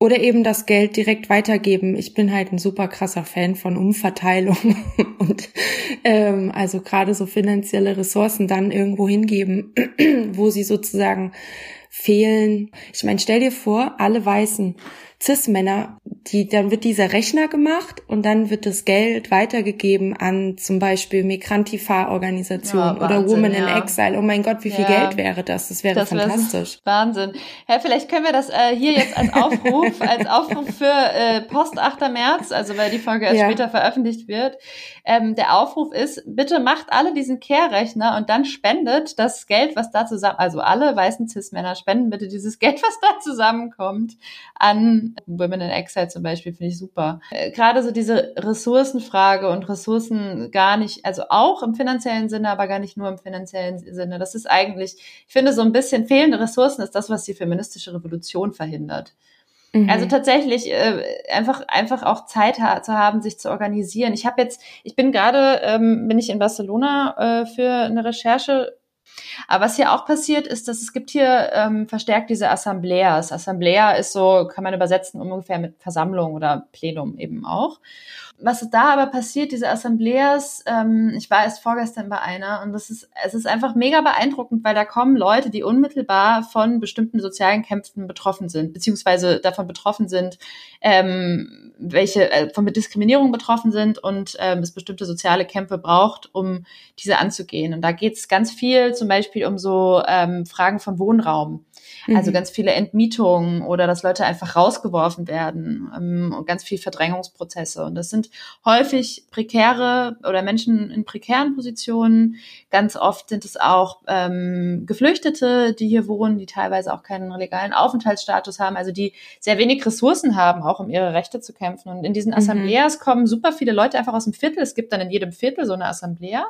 Oder eben das Geld direkt weitergeben. Ich bin halt ein super krasser Fan von Umverteilung und ähm, also gerade so finanzielle Ressourcen dann irgendwo hingeben, wo sie sozusagen fehlen. Ich meine, stell dir vor, alle Weißen Cis-Männer, die, dann wird dieser Rechner gemacht und dann wird das Geld weitergegeben an zum Beispiel Migrantifa-Organisationen ja, oder Women ja. in Exile. Oh mein Gott, wie viel ja. Geld wäre das? Das wäre das fantastisch. Wahnsinn. Ja, vielleicht können wir das äh, hier jetzt als Aufruf, als Aufruf für äh, Post 8. März, also weil die Folge erst später veröffentlicht wird. Ähm, der Aufruf ist, bitte macht alle diesen Care-Rechner und dann spendet das Geld, was da zusammen, also alle weißen Cis-Männer spenden bitte dieses Geld, was da zusammenkommt, an Women in Exile zum Beispiel finde ich super. Äh, gerade so diese Ressourcenfrage und Ressourcen gar nicht, also auch im finanziellen Sinne, aber gar nicht nur im finanziellen Sinne. Das ist eigentlich, ich finde, so ein bisschen fehlende Ressourcen ist das, was die feministische Revolution verhindert. Mhm. Also tatsächlich äh, einfach einfach auch Zeit ha zu haben, sich zu organisieren. Ich habe jetzt, ich bin gerade, ähm, bin ich in Barcelona äh, für eine Recherche aber was hier auch passiert, ist, dass es gibt hier ähm, verstärkt diese Assembleas. Assemblea ist so, kann man übersetzen ungefähr mit Versammlung oder Plenum eben auch was da aber passiert, diese Assembleas, ähm, ich war erst vorgestern bei einer und das ist, es ist einfach mega beeindruckend, weil da kommen Leute, die unmittelbar von bestimmten sozialen Kämpfen betroffen sind, beziehungsweise davon betroffen sind, ähm, welche äh, von Diskriminierung betroffen sind und ähm, es bestimmte soziale Kämpfe braucht, um diese anzugehen. Und da geht es ganz viel zum Beispiel um so ähm, Fragen von Wohnraum. Also mhm. ganz viele Entmietungen oder dass Leute einfach rausgeworfen werden ähm, und ganz viel Verdrängungsprozesse. Und das sind häufig prekäre oder Menschen in prekären Positionen. Ganz oft sind es auch ähm, Geflüchtete, die hier wohnen, die teilweise auch keinen legalen Aufenthaltsstatus haben, also die sehr wenig Ressourcen haben, auch um ihre Rechte zu kämpfen. Und in diesen mhm. Assembleas kommen super viele Leute einfach aus dem Viertel. Es gibt dann in jedem Viertel so eine Assemblea.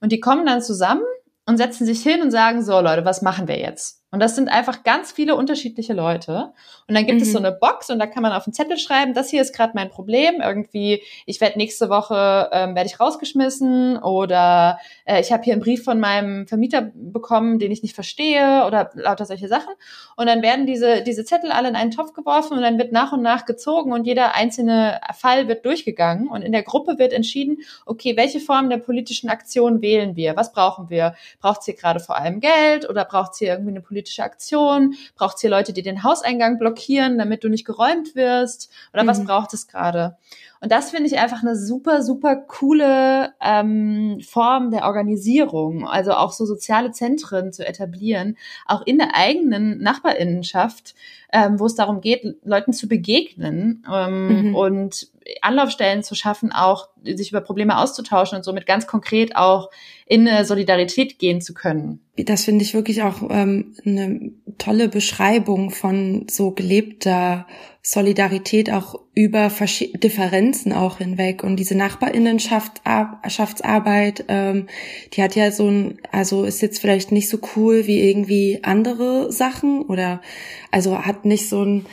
Und die kommen dann zusammen und setzen sich hin und sagen, so Leute, was machen wir jetzt? Und das sind einfach ganz viele unterschiedliche Leute. Und dann gibt mhm. es so mhm. eine Box und da kann man auf den Zettel schreiben, das hier ist gerade mein Problem. Irgendwie, ich werde nächste Woche ähm, werde ich rausgeschmissen oder äh, ich habe hier einen Brief von meinem Vermieter bekommen, den ich nicht verstehe oder lauter solche Sachen. Und dann werden diese, diese Zettel alle in einen Topf geworfen und dann wird nach und nach gezogen und jeder einzelne Fall wird durchgegangen. Und in der Gruppe wird entschieden, okay, welche Form der politischen Aktion wählen wir? Was brauchen wir? Braucht es hier gerade vor allem Geld oder braucht es hier irgendwie eine politische politische Aktion? Braucht es hier Leute, die den Hauseingang blockieren, damit du nicht geräumt wirst? Oder mhm. was braucht es gerade? Und das finde ich einfach eine super, super coole ähm, Form der Organisierung, also auch so soziale Zentren zu etablieren, auch in der eigenen Nachbarinnenschaft, ähm, wo es darum geht, Leuten zu begegnen ähm, mhm. und Anlaufstellen zu schaffen, auch sich über Probleme auszutauschen und somit ganz konkret auch in Solidarität gehen zu können. Das finde ich wirklich auch ähm, eine tolle Beschreibung von so gelebter Solidarität auch über Versch Differenzen auch hinweg und diese Nachbarinnenschaftsarbeit, ähm, die hat ja so ein, also ist jetzt vielleicht nicht so cool wie irgendwie andere Sachen oder also hat nicht so ein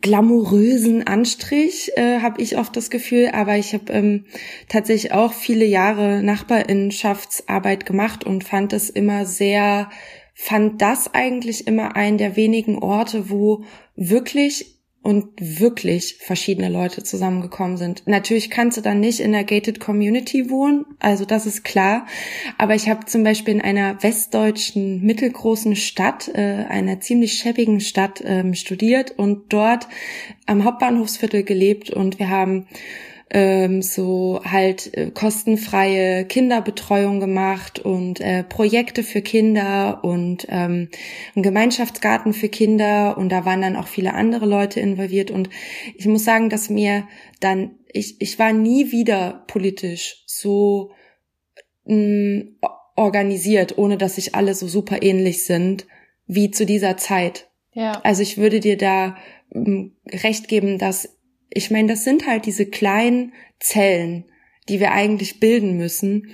glamourösen Anstrich, äh, habe ich oft das Gefühl. Aber ich habe ähm, tatsächlich auch viele Jahre Nachbarinnenschaftsarbeit gemacht und fand es immer sehr, fand das eigentlich immer einen der wenigen Orte, wo wirklich und wirklich verschiedene Leute zusammengekommen sind. Natürlich kannst du dann nicht in der gated Community wohnen, also das ist klar. Aber ich habe zum Beispiel in einer westdeutschen mittelgroßen Stadt, äh, einer ziemlich schäbigen Stadt, ähm, studiert und dort am Hauptbahnhofsviertel gelebt und wir haben ähm, so halt äh, kostenfreie Kinderbetreuung gemacht und äh, Projekte für Kinder und ähm, einen Gemeinschaftsgarten für Kinder und da waren dann auch viele andere Leute involviert und ich muss sagen, dass mir dann ich ich war nie wieder politisch so mh, mm, organisiert, ohne dass sich alle so super ähnlich sind wie zu dieser Zeit. Ja. Also ich würde dir da mm, recht geben, dass ich meine, das sind halt diese kleinen Zellen, die wir eigentlich bilden müssen,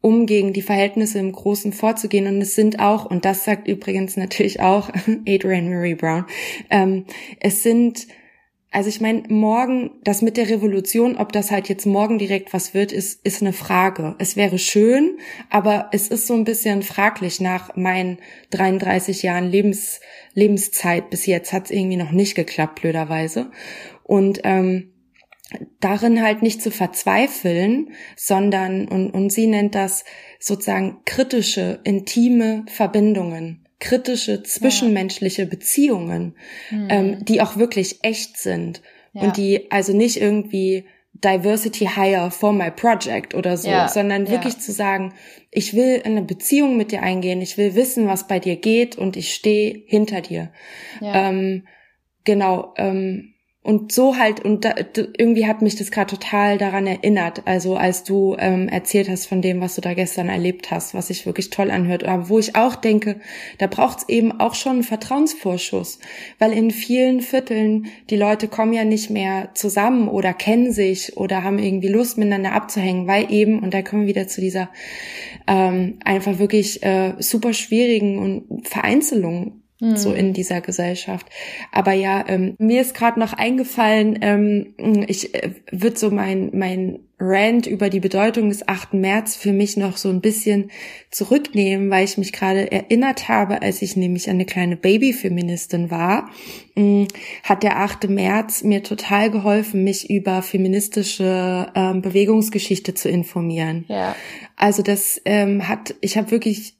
um gegen die Verhältnisse im Großen vorzugehen. Und es sind auch, und das sagt übrigens natürlich auch Adrian Murray Brown, ähm, es sind also ich meine, morgen, das mit der Revolution, ob das halt jetzt morgen direkt was wird, ist, ist eine Frage. Es wäre schön, aber es ist so ein bisschen fraglich nach meinen 33 Jahren Lebens, Lebenszeit. Bis jetzt hat es irgendwie noch nicht geklappt, blöderweise. Und ähm, darin halt nicht zu verzweifeln, sondern, und, und sie nennt das sozusagen kritische, intime Verbindungen, kritische zwischenmenschliche ja. Beziehungen, mhm. ähm, die auch wirklich echt sind ja. und die also nicht irgendwie Diversity Hire for my project oder so, ja, sondern wirklich zu sagen, ich will eine Beziehung mit dir eingehen, ich will wissen, was bei dir geht und ich stehe hinter dir. Ähm, genau, ähm, und so halt, und da, irgendwie hat mich das gerade total daran erinnert, also als du ähm, erzählt hast von dem, was du da gestern erlebt hast, was sich wirklich toll anhört, aber wo ich auch denke, da braucht es eben auch schon einen Vertrauensvorschuss, weil in vielen Vierteln die Leute kommen ja nicht mehr zusammen oder kennen sich oder haben irgendwie Lust miteinander abzuhängen, weil eben, und da kommen wir wieder zu dieser ähm, einfach wirklich äh, super schwierigen und Vereinzelung so hm. in dieser Gesellschaft. Aber ja, ähm, mir ist gerade noch eingefallen, ähm, ich äh, würde so mein mein Rant über die Bedeutung des 8. März für mich noch so ein bisschen zurücknehmen, weil ich mich gerade erinnert habe, als ich nämlich eine kleine Babyfeministin war, ähm, hat der 8. März mir total geholfen, mich über feministische ähm, Bewegungsgeschichte zu informieren. Ja. Also das ähm, hat, ich habe wirklich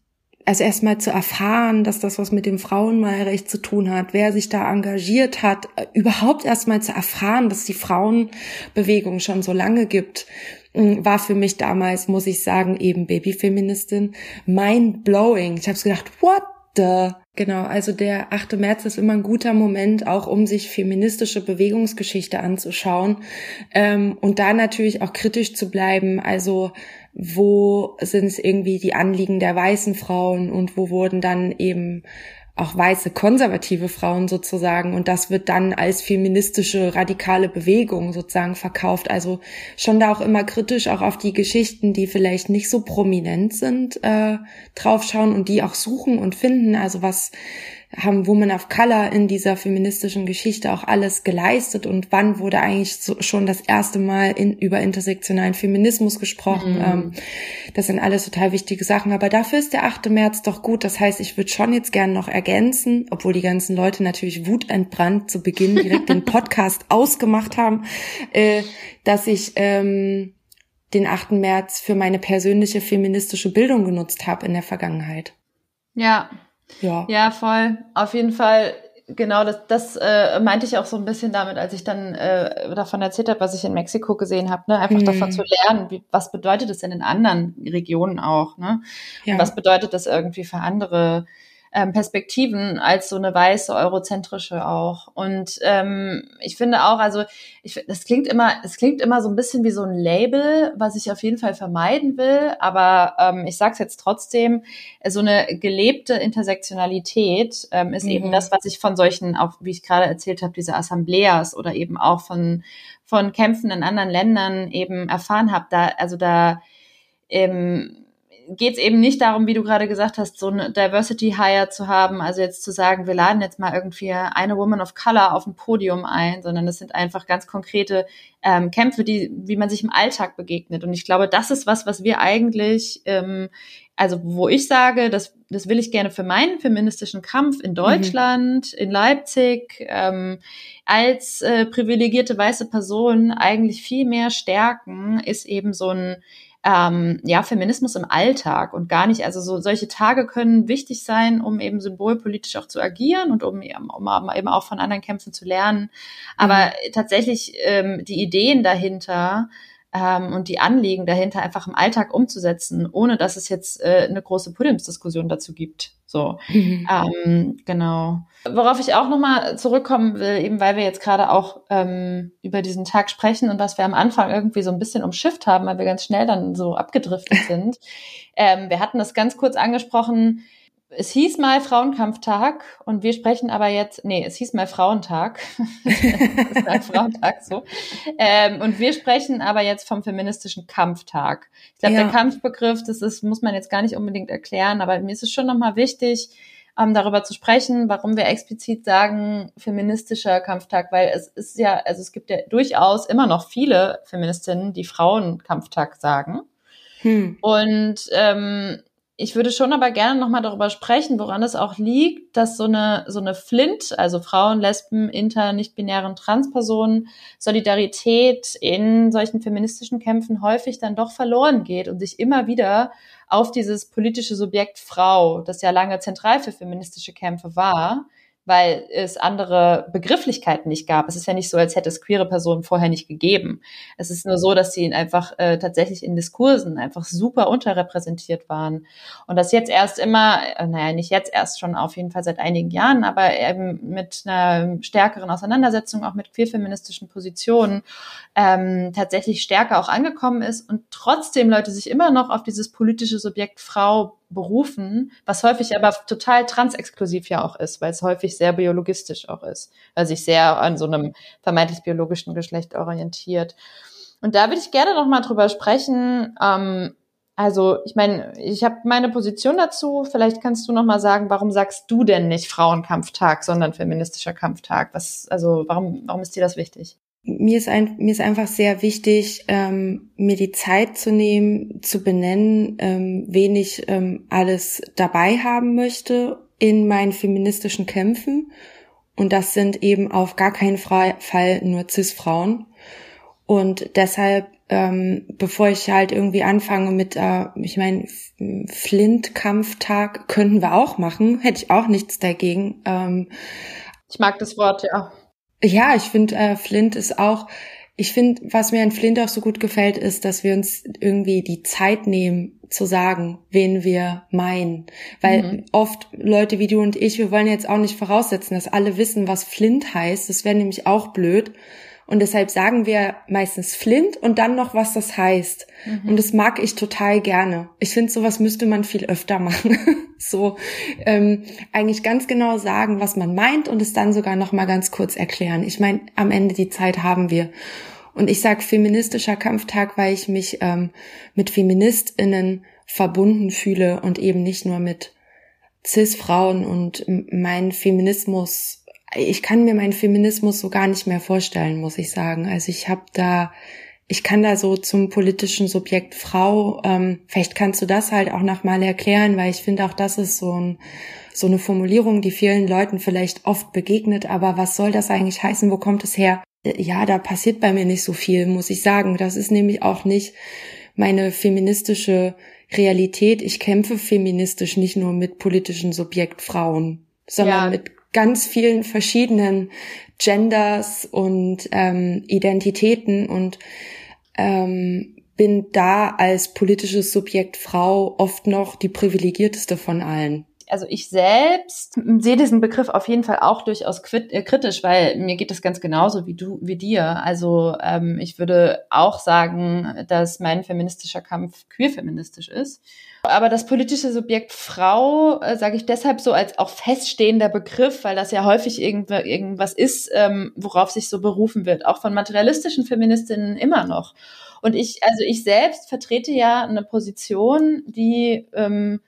also erstmal zu erfahren, dass das was mit dem Frauenwahlrecht zu tun hat, wer sich da engagiert hat, überhaupt erstmal zu erfahren, dass die Frauenbewegung schon so lange gibt, mm, war für mich damals, muss ich sagen, eben Babyfeministin, mind blowing. Ich habe gedacht, what the? Genau, also der 8. März ist immer ein guter Moment, auch um sich feministische Bewegungsgeschichte anzuschauen ähm, und da natürlich auch kritisch zu bleiben. Also wo sind es irgendwie die Anliegen der weißen Frauen und wo wurden dann eben auch weiße konservative Frauen sozusagen und das wird dann als feministische radikale Bewegung sozusagen verkauft. Also schon da auch immer kritisch auch auf die Geschichten, die vielleicht nicht so prominent sind, äh, draufschauen und die auch suchen und finden. Also was haben Women of Color in dieser feministischen Geschichte auch alles geleistet und wann wurde eigentlich so, schon das erste Mal in, über intersektionalen Feminismus gesprochen. Mhm. Ähm, das sind alles total wichtige Sachen. Aber dafür ist der 8. März doch gut. Das heißt, ich würde schon jetzt gerne noch ergänzen, obwohl die ganzen Leute natürlich wutentbrannt zu Beginn direkt den Podcast ausgemacht haben, äh, dass ich ähm, den 8. März für meine persönliche feministische Bildung genutzt habe in der Vergangenheit. Ja, ja. Ja, voll. Auf jeden Fall, genau, das, das äh, meinte ich auch so ein bisschen damit, als ich dann äh, davon erzählt habe, was ich in Mexiko gesehen habe, ne? Einfach hm. davon zu lernen, wie, was bedeutet das in anderen Regionen auch, ne? Ja. Und was bedeutet das irgendwie für andere ähm, Perspektiven als so eine weiße eurozentrische auch. Und ähm, ich finde auch, also ich, das klingt immer, es klingt immer so ein bisschen wie so ein Label, was ich auf jeden Fall vermeiden will. Aber ähm, ich sage es jetzt trotzdem: So eine gelebte Intersektionalität ähm, ist mhm. eben das, was ich von solchen, auch wie ich gerade erzählt habe, diese Assembleas oder eben auch von von Kämpfen in anderen Ländern eben erfahren habe. Da, also da ähm, geht es eben nicht darum, wie du gerade gesagt hast, so eine Diversity Hire zu haben, also jetzt zu sagen, wir laden jetzt mal irgendwie eine Woman of Color auf ein Podium ein, sondern es sind einfach ganz konkrete ähm, Kämpfe, die, wie man sich im Alltag begegnet. Und ich glaube, das ist was, was wir eigentlich ähm, also wo ich sage, das, das will ich gerne für meinen feministischen Kampf in Deutschland, mhm. in Leipzig, ähm, als äh, privilegierte weiße Person eigentlich viel mehr stärken, ist eben so ein ähm, ja, Feminismus im Alltag und gar nicht, also so solche Tage können wichtig sein, um eben symbolpolitisch auch zu agieren und um, um eben auch von anderen Kämpfen zu lernen. Aber mhm. tatsächlich ähm, die Ideen dahinter, ähm, und die Anliegen dahinter einfach im Alltag umzusetzen, ohne dass es jetzt äh, eine große Podiumsdiskussion dazu gibt. So, mhm. ähm, genau. Worauf ich auch nochmal zurückkommen will, eben weil wir jetzt gerade auch ähm, über diesen Tag sprechen und was wir am Anfang irgendwie so ein bisschen umschifft haben, weil wir ganz schnell dann so abgedriftet sind. ähm, wir hatten das ganz kurz angesprochen, es hieß mal Frauenkampftag und wir sprechen aber jetzt, nee, es hieß mal Frauentag. Frauentag so. Ähm, und wir sprechen aber jetzt vom feministischen Kampftag. Ich glaube, ja. der Kampfbegriff, das ist, muss man jetzt gar nicht unbedingt erklären, aber mir ist es schon nochmal wichtig, ähm, darüber zu sprechen, warum wir explizit sagen feministischer Kampftag, weil es ist ja, also es gibt ja durchaus immer noch viele Feministinnen, die Frauenkampftag sagen. Hm. Und ähm, ich würde schon aber gerne nochmal darüber sprechen, woran es auch liegt, dass so eine, so eine Flint, also Frauen, Lesben, Inter, nicht-binären Transpersonen, Solidarität in solchen feministischen Kämpfen häufig dann doch verloren geht und sich immer wieder auf dieses politische Subjekt Frau, das ja lange zentral für feministische Kämpfe war, weil es andere Begrifflichkeiten nicht gab. Es ist ja nicht so, als hätte es queere Personen vorher nicht gegeben. Es ist nur so, dass sie einfach äh, tatsächlich in Diskursen einfach super unterrepräsentiert waren. Und das jetzt erst immer, äh, naja, nicht jetzt erst schon auf jeden Fall seit einigen Jahren, aber eben mit einer stärkeren Auseinandersetzung auch mit queerfeministischen Positionen ähm, tatsächlich stärker auch angekommen ist und trotzdem Leute sich immer noch auf dieses politische Subjekt Frau berufen, was häufig aber total transexklusiv ja auch ist, weil es häufig sehr biologistisch auch ist, weil sich sehr an so einem vermeintlich biologischen Geschlecht orientiert. Und da würde ich gerne noch mal drüber sprechen. Ähm, also ich meine, ich habe meine Position dazu. Vielleicht kannst du noch mal sagen, warum sagst du denn nicht Frauenkampftag, sondern feministischer Kampftag? Was, also warum, warum ist dir das wichtig? Mir ist, ein, mir ist einfach sehr wichtig, ähm, mir die Zeit zu nehmen, zu benennen, ähm, wen ich ähm, alles dabei haben möchte in meinen feministischen Kämpfen. Und das sind eben auf gar keinen Fall nur Cis-Frauen. Und deshalb, ähm, bevor ich halt irgendwie anfange mit, äh, ich meine, Flint-Kampftag könnten wir auch machen, hätte ich auch nichts dagegen. Ähm, ich mag das Wort, ja. Ja, ich finde, äh, Flint ist auch, ich finde, was mir an Flint auch so gut gefällt, ist, dass wir uns irgendwie die Zeit nehmen zu sagen, wen wir meinen. Weil mhm. oft Leute wie du und ich, wir wollen jetzt auch nicht voraussetzen, dass alle wissen, was Flint heißt. Das wäre nämlich auch blöd. Und deshalb sagen wir meistens Flint und dann noch, was das heißt. Mhm. Und das mag ich total gerne. Ich finde, sowas müsste man viel öfter machen. so ähm, eigentlich ganz genau sagen, was man meint und es dann sogar noch mal ganz kurz erklären. Ich meine, am Ende die Zeit haben wir. Und ich sage feministischer Kampftag, weil ich mich ähm, mit Feministinnen verbunden fühle und eben nicht nur mit Cis-Frauen und mein Feminismus ich kann mir meinen Feminismus so gar nicht mehr vorstellen, muss ich sagen. Also ich habe da, ich kann da so zum politischen Subjekt Frau, ähm, vielleicht kannst du das halt auch nochmal erklären, weil ich finde auch das ist so, ein, so eine Formulierung, die vielen Leuten vielleicht oft begegnet, aber was soll das eigentlich heißen, wo kommt es her? Ja, da passiert bei mir nicht so viel, muss ich sagen. Das ist nämlich auch nicht meine feministische Realität. Ich kämpfe feministisch nicht nur mit politischen Subjekt Frauen, sondern ja. mit ganz vielen verschiedenen Genders und ähm, Identitäten und ähm, bin da als politisches Subjekt Frau oft noch die privilegierteste von allen also ich selbst sehe diesen Begriff auf jeden Fall auch durchaus äh, kritisch, weil mir geht das ganz genauso wie du, wie dir. Also ähm, ich würde auch sagen, dass mein feministischer Kampf queer-feministisch ist. Aber das politische Subjekt Frau äh, sage ich deshalb so als auch feststehender Begriff, weil das ja häufig irgendwas ist, ähm, worauf sich so berufen wird, auch von materialistischen Feministinnen immer noch. Und ich, also ich selbst vertrete ja eine Position, die ähm,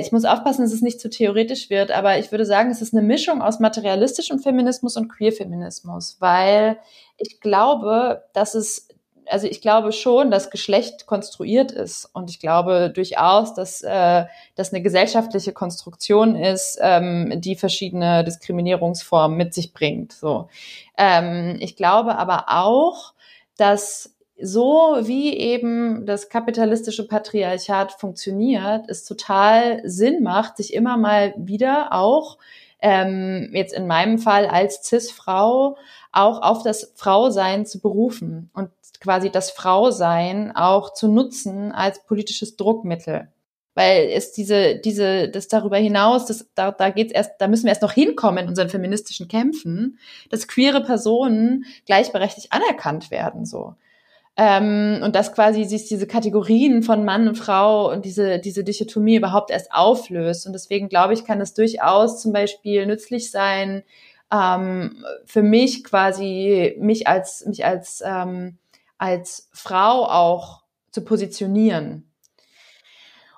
ich muss aufpassen, dass es nicht zu theoretisch wird, aber ich würde sagen, es ist eine Mischung aus materialistischem Feminismus und Queer-Feminismus, weil ich glaube, dass es also ich glaube schon, dass Geschlecht konstruiert ist und ich glaube durchaus, dass äh, das eine gesellschaftliche Konstruktion ist, ähm, die verschiedene Diskriminierungsformen mit sich bringt. So, ähm, ich glaube aber auch, dass so wie eben das kapitalistische Patriarchat funktioniert, es total Sinn macht, sich immer mal wieder auch ähm, jetzt in meinem Fall als CIS-Frau auch auf das Frausein zu berufen und quasi das Frausein auch zu nutzen als politisches Druckmittel. Weil es diese, diese, das darüber hinaus, das, da, da geht's erst, da müssen wir erst noch hinkommen in unseren feministischen Kämpfen, dass queere Personen gleichberechtigt anerkannt werden, so. Ähm, und dass quasi sich diese Kategorien von Mann und Frau und diese, diese Dichotomie überhaupt erst auflöst. Und deswegen glaube ich, kann es durchaus zum Beispiel nützlich sein, ähm, für mich quasi, mich als, mich als, ähm, als Frau auch zu positionieren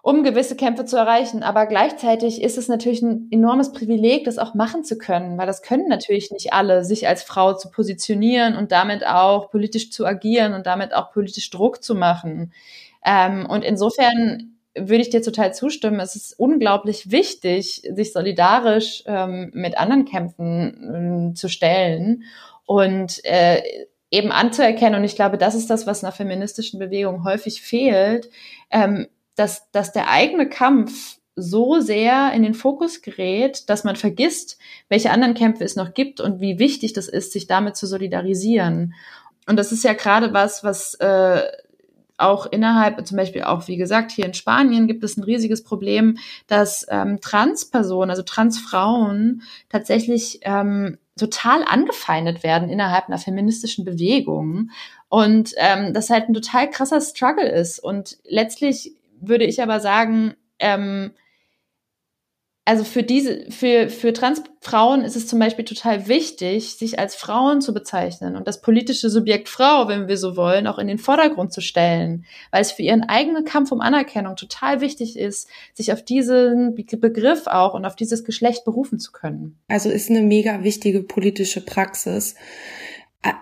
um gewisse Kämpfe zu erreichen. Aber gleichzeitig ist es natürlich ein enormes Privileg, das auch machen zu können, weil das können natürlich nicht alle, sich als Frau zu positionieren und damit auch politisch zu agieren und damit auch politisch Druck zu machen. Ähm, und insofern würde ich dir total zustimmen. Es ist unglaublich wichtig, sich solidarisch ähm, mit anderen Kämpfen äh, zu stellen und äh, eben anzuerkennen. Und ich glaube, das ist das, was einer feministischen Bewegung häufig fehlt. Ähm, dass, dass der eigene Kampf so sehr in den Fokus gerät, dass man vergisst, welche anderen Kämpfe es noch gibt und wie wichtig das ist, sich damit zu solidarisieren. Und das ist ja gerade was, was äh, auch innerhalb, zum Beispiel auch, wie gesagt, hier in Spanien gibt es ein riesiges Problem, dass ähm, Transpersonen, also Transfrauen tatsächlich ähm, total angefeindet werden innerhalb einer feministischen Bewegung. Und ähm, das halt ein total krasser Struggle ist. Und letztlich würde ich aber sagen, ähm, also für diese, für, für Transfrauen ist es zum Beispiel total wichtig, sich als Frauen zu bezeichnen und das politische Subjekt Frau, wenn wir so wollen, auch in den Vordergrund zu stellen, weil es für ihren eigenen Kampf um Anerkennung total wichtig ist, sich auf diesen Begriff auch und auf dieses Geschlecht berufen zu können. Also ist eine mega wichtige politische Praxis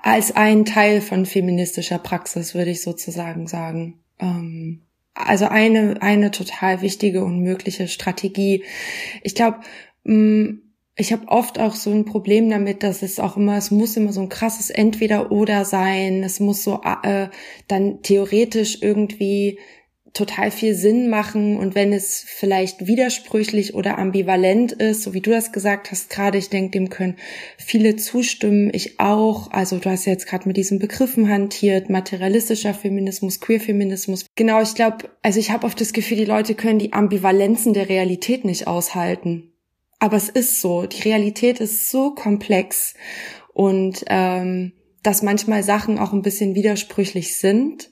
als ein Teil von feministischer Praxis, würde ich sozusagen sagen. Ähm also eine, eine total wichtige und mögliche Strategie. Ich glaube, mm, ich habe oft auch so ein Problem damit, dass es auch immer, es muss immer so ein krasses Entweder-Oder sein. Es muss so äh, dann theoretisch irgendwie total viel Sinn machen und wenn es vielleicht widersprüchlich oder ambivalent ist, so wie du das gesagt hast gerade, ich denke, dem können viele zustimmen, ich auch. Also du hast jetzt gerade mit diesen Begriffen hantiert, materialistischer Feminismus, Queerfeminismus. Genau, ich glaube, also ich habe oft das Gefühl, die Leute können die Ambivalenzen der Realität nicht aushalten. Aber es ist so, die Realität ist so komplex und ähm, dass manchmal Sachen auch ein bisschen widersprüchlich sind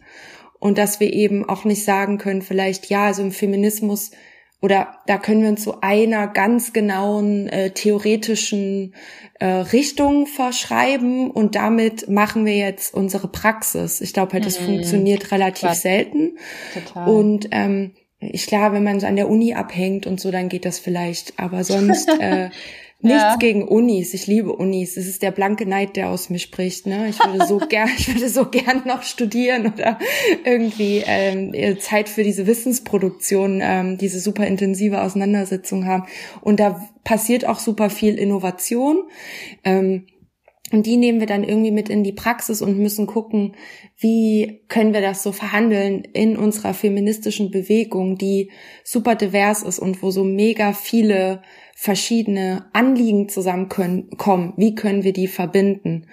und dass wir eben auch nicht sagen können, vielleicht ja, also im Feminismus oder da können wir uns zu so einer ganz genauen äh, theoretischen äh, Richtung verschreiben und damit machen wir jetzt unsere Praxis. Ich glaube halt, das mhm. funktioniert relativ Klar. selten. Total. Und ähm, ich glaube, wenn man so an der Uni abhängt und so, dann geht das vielleicht. Aber sonst äh, Nichts ja. gegen Unis. Ich liebe Unis. Es ist der blanke Neid, der aus mir spricht. Ne? Ich würde so gern, ich würde so gern noch studieren oder irgendwie ähm, Zeit für diese Wissensproduktion, ähm, diese super intensive Auseinandersetzung haben. Und da passiert auch super viel Innovation. Ähm, und die nehmen wir dann irgendwie mit in die Praxis und müssen gucken, wie können wir das so verhandeln in unserer feministischen Bewegung, die super divers ist und wo so mega viele verschiedene Anliegen zusammenkommen, wie können wir die verbinden?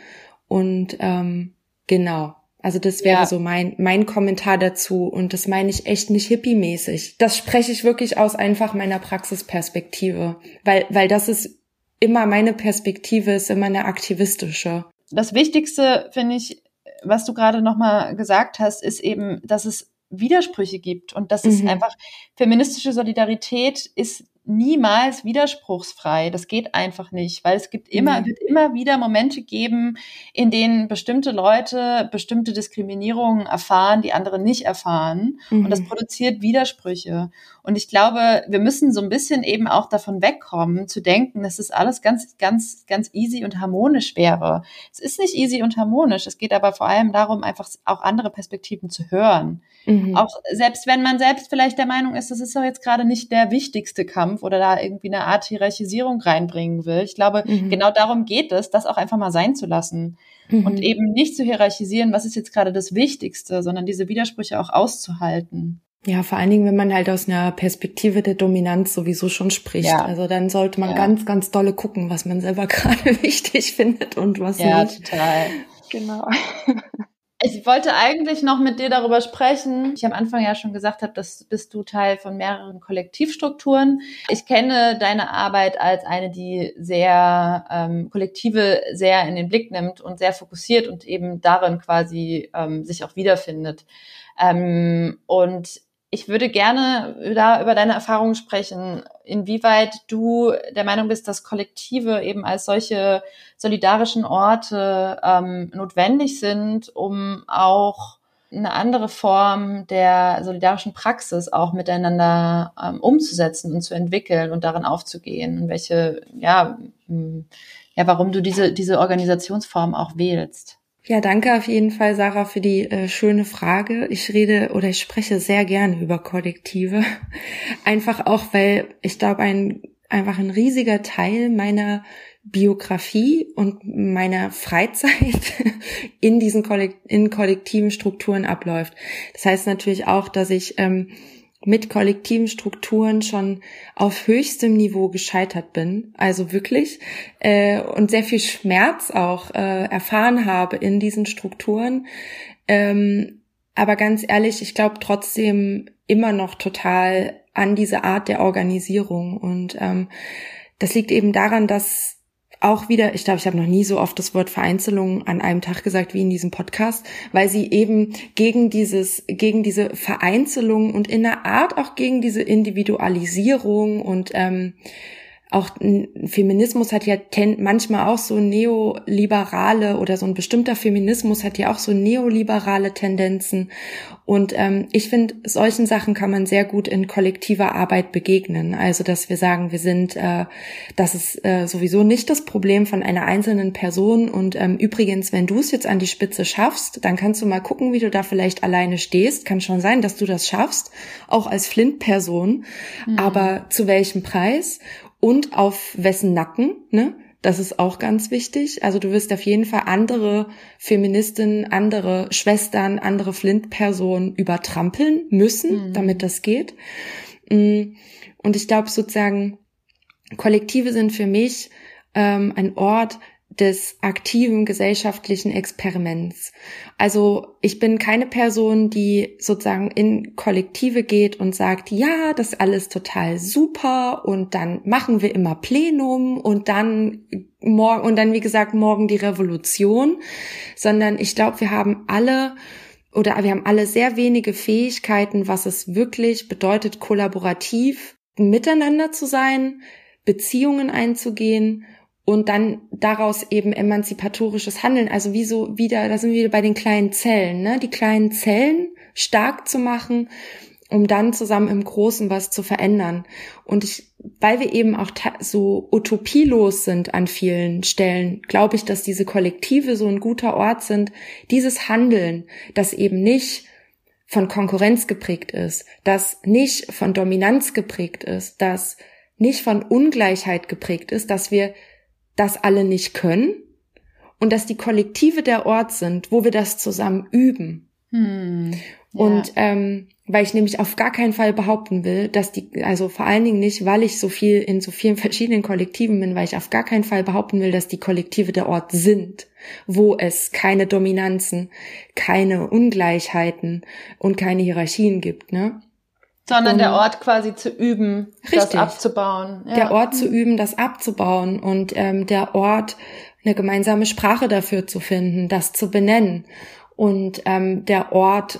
Und ähm, genau, also das wäre ja. so mein, mein Kommentar dazu. Und das meine ich echt nicht hippie-mäßig. Das spreche ich wirklich aus einfach meiner Praxisperspektive. Weil, weil das ist immer meine Perspektive, ist immer eine aktivistische. Das Wichtigste, finde ich, was du gerade nochmal gesagt hast, ist eben, dass es Widersprüche gibt und dass mhm. es einfach feministische Solidarität ist niemals widerspruchsfrei. Das geht einfach nicht, weil es gibt immer, mhm. wird immer wieder Momente geben, in denen bestimmte Leute bestimmte Diskriminierungen erfahren, die andere nicht erfahren. Mhm. Und das mhm. produziert Widersprüche. Und ich glaube, wir müssen so ein bisschen eben auch davon wegkommen, zu denken, dass das alles ganz, ganz, ganz easy und harmonisch wäre. Es ist nicht easy und harmonisch. Es geht aber vor allem darum, einfach auch andere Perspektiven zu hören. Mhm. Auch selbst wenn man selbst vielleicht der Meinung ist, das ist doch jetzt gerade nicht der wichtigste Kampf oder da irgendwie eine Art Hierarchisierung reinbringen will. Ich glaube, mhm. genau darum geht es, das auch einfach mal sein zu lassen. Mhm. Und eben nicht zu hierarchisieren, was ist jetzt gerade das Wichtigste, sondern diese Widersprüche auch auszuhalten. Ja, vor allen Dingen, wenn man halt aus einer Perspektive der Dominanz sowieso schon spricht. Ja. Also dann sollte man ja. ganz, ganz dolle gucken, was man selber gerade wichtig findet und was ja, nicht. Ja, total. Genau. Ich wollte eigentlich noch mit dir darüber sprechen. Ich am Anfang ja schon gesagt habe, dass bist du Teil von mehreren Kollektivstrukturen. Ich kenne deine Arbeit als eine, die sehr ähm, Kollektive sehr in den Blick nimmt und sehr fokussiert und eben darin quasi ähm, sich auch wiederfindet. Ähm, und ich würde gerne da über deine Erfahrungen sprechen, inwieweit du der Meinung bist, dass Kollektive eben als solche solidarischen Orte ähm, notwendig sind, um auch eine andere Form der solidarischen Praxis auch miteinander ähm, umzusetzen und zu entwickeln und darin aufzugehen und welche, ja, ja, warum du diese, diese Organisationsform auch wählst. Ja, danke auf jeden Fall, Sarah, für die äh, schöne Frage. Ich rede oder ich spreche sehr gerne über Kollektive. Einfach auch, weil ich glaube, ein, einfach ein riesiger Teil meiner Biografie und meiner Freizeit in diesen Kollekt in kollektiven Strukturen abläuft. Das heißt natürlich auch, dass ich ähm, mit kollektiven Strukturen schon auf höchstem Niveau gescheitert bin, also wirklich, äh, und sehr viel Schmerz auch äh, erfahren habe in diesen Strukturen. Ähm, aber ganz ehrlich, ich glaube trotzdem immer noch total an diese Art der Organisierung. Und ähm, das liegt eben daran, dass auch wieder, ich glaube, ich habe noch nie so oft das Wort Vereinzelung an einem Tag gesagt wie in diesem Podcast, weil sie eben gegen dieses, gegen diese Vereinzelung und in einer Art auch gegen diese Individualisierung und ähm, auch Feminismus hat ja manchmal auch so neoliberale oder so ein bestimmter Feminismus hat ja auch so neoliberale Tendenzen. Und ähm, ich finde, solchen Sachen kann man sehr gut in kollektiver Arbeit begegnen. Also, dass wir sagen, wir sind, äh, das ist äh, sowieso nicht das Problem von einer einzelnen Person. Und ähm, übrigens, wenn du es jetzt an die Spitze schaffst, dann kannst du mal gucken, wie du da vielleicht alleine stehst. Kann schon sein, dass du das schaffst, auch als Flint-Person. Mhm. Aber zu welchem Preis? Und auf wessen Nacken, ne? Das ist auch ganz wichtig. Also du wirst auf jeden Fall andere Feministinnen, andere Schwestern, andere Flint-Personen übertrampeln müssen, mhm. damit das geht. Mm, und ich glaube sozusagen, Kollektive sind für mich ähm, ein Ort, des aktiven gesellschaftlichen Experiments. Also ich bin keine Person, die sozusagen in Kollektive geht und sagt, ja, das alles total super und dann machen wir immer Plenum und dann morgen und dann wie gesagt morgen die Revolution, sondern ich glaube, wir haben alle oder wir haben alle sehr wenige Fähigkeiten, was es wirklich bedeutet, kollaborativ miteinander zu sein, Beziehungen einzugehen und dann daraus eben emanzipatorisches Handeln, also wie so wieder, da sind wir wieder bei den kleinen Zellen, ne? Die kleinen Zellen stark zu machen, um dann zusammen im Großen was zu verändern. Und ich, weil wir eben auch so utopielos sind an vielen Stellen, glaube ich, dass diese Kollektive so ein guter Ort sind, dieses Handeln, das eben nicht von Konkurrenz geprägt ist, das nicht von Dominanz geprägt ist, das nicht von Ungleichheit geprägt ist, dass wir das alle nicht können und dass die Kollektive der Ort sind, wo wir das zusammen üben. Hm, ja. Und ähm, weil ich nämlich auf gar keinen Fall behaupten will, dass die, also vor allen Dingen nicht, weil ich so viel in so vielen verschiedenen Kollektiven bin, weil ich auf gar keinen Fall behaupten will, dass die Kollektive der Ort sind, wo es keine Dominanzen, keine Ungleichheiten und keine Hierarchien gibt, ne? Sondern um, der Ort quasi zu üben, richtig, das abzubauen. Ja. Der Ort zu üben, das abzubauen und ähm, der Ort eine gemeinsame Sprache dafür zu finden, das zu benennen und ähm, der Ort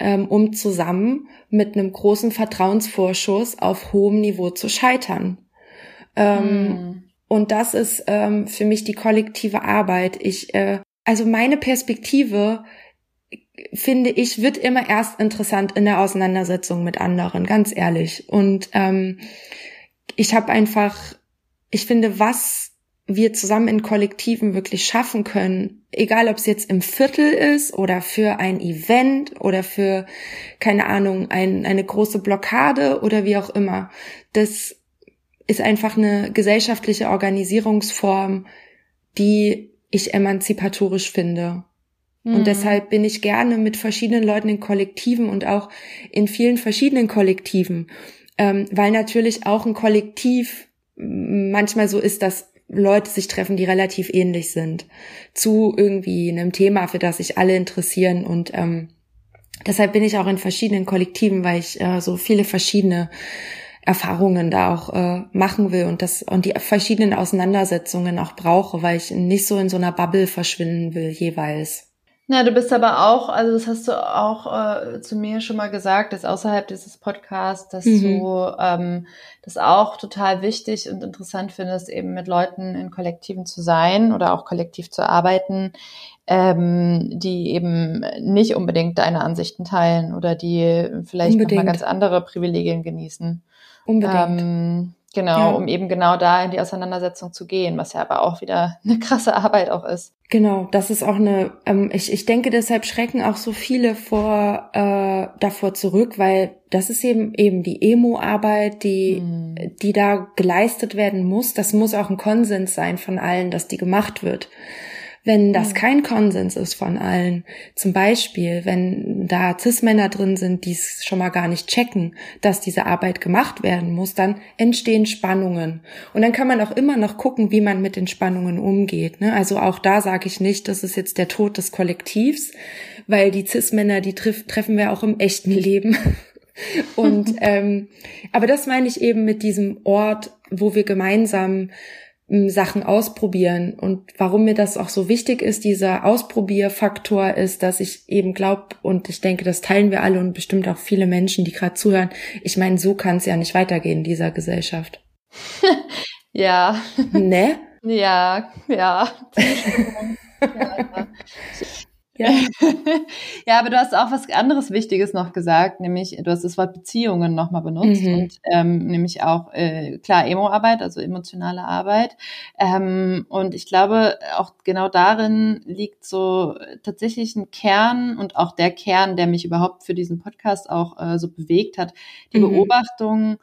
ähm, um zusammen mit einem großen Vertrauensvorschuss auf hohem Niveau zu scheitern. Ähm, hm. Und das ist ähm, für mich die kollektive Arbeit. Ich, äh, also meine Perspektive finde ich, wird immer erst interessant in der Auseinandersetzung mit anderen, ganz ehrlich. Und ähm, ich habe einfach, ich finde, was wir zusammen in Kollektiven wirklich schaffen können, egal ob es jetzt im Viertel ist oder für ein Event oder für, keine Ahnung, ein, eine große Blockade oder wie auch immer, das ist einfach eine gesellschaftliche Organisierungsform, die ich emanzipatorisch finde. Mhm. Und deshalb bin ich gerne mit verschiedenen Leuten in Kollektiven und auch in vielen verschiedenen Kollektiven, ähm, weil natürlich auch ein Kollektiv manchmal so ist, dass Leute sich treffen, die relativ ähnlich sind, zu irgendwie einem Thema, für das sich alle interessieren. Und ähm, deshalb bin ich auch in verschiedenen Kollektiven, weil ich äh, so viele verschiedene Erfahrungen da auch äh, machen will und das und die verschiedenen Auseinandersetzungen auch brauche, weil ich nicht so in so einer Bubble verschwinden will jeweils. Na, du bist aber auch, also das hast du auch äh, zu mir schon mal gesagt, dass außerhalb dieses Podcasts, dass mhm. du ähm, das auch total wichtig und interessant findest, eben mit Leuten in Kollektiven zu sein oder auch kollektiv zu arbeiten, ähm, die eben nicht unbedingt deine Ansichten teilen oder die vielleicht nochmal ganz andere Privilegien genießen. Unbedingt. Ähm, Genau, ja. um eben genau da in die Auseinandersetzung zu gehen, was ja aber auch wieder eine krasse Arbeit auch ist. Genau, das ist auch eine, ähm, ich, ich denke, deshalb schrecken auch so viele vor äh, davor zurück, weil das ist eben eben die Emo-Arbeit, die, hm. die da geleistet werden muss. Das muss auch ein Konsens sein von allen, dass die gemacht wird. Wenn das kein Konsens ist von allen, zum Beispiel, wenn da Cis-Männer drin sind, die es schon mal gar nicht checken, dass diese Arbeit gemacht werden muss, dann entstehen Spannungen. Und dann kann man auch immer noch gucken, wie man mit den Spannungen umgeht. Ne? Also auch da sage ich nicht, das ist jetzt der Tod des Kollektivs, weil die Cis-Männer, die treff, treffen wir auch im echten Leben. Und ähm, aber das meine ich eben mit diesem Ort, wo wir gemeinsam Sachen ausprobieren. Und warum mir das auch so wichtig ist, dieser Ausprobierfaktor ist, dass ich eben glaube, und ich denke, das teilen wir alle und bestimmt auch viele Menschen, die gerade zuhören, ich meine, so kann es ja nicht weitergehen in dieser Gesellschaft. ja. Ne? Ja, ja. ja, ja. Ja. aber du hast auch was anderes Wichtiges noch gesagt, nämlich du hast das Wort Beziehungen nochmal benutzt mhm. und ähm, nämlich auch äh, klar Emo-Arbeit, also emotionale Arbeit. Ähm, und ich glaube, auch genau darin liegt so tatsächlich ein Kern und auch der Kern, der mich überhaupt für diesen Podcast auch äh, so bewegt hat, die mhm. Beobachtung,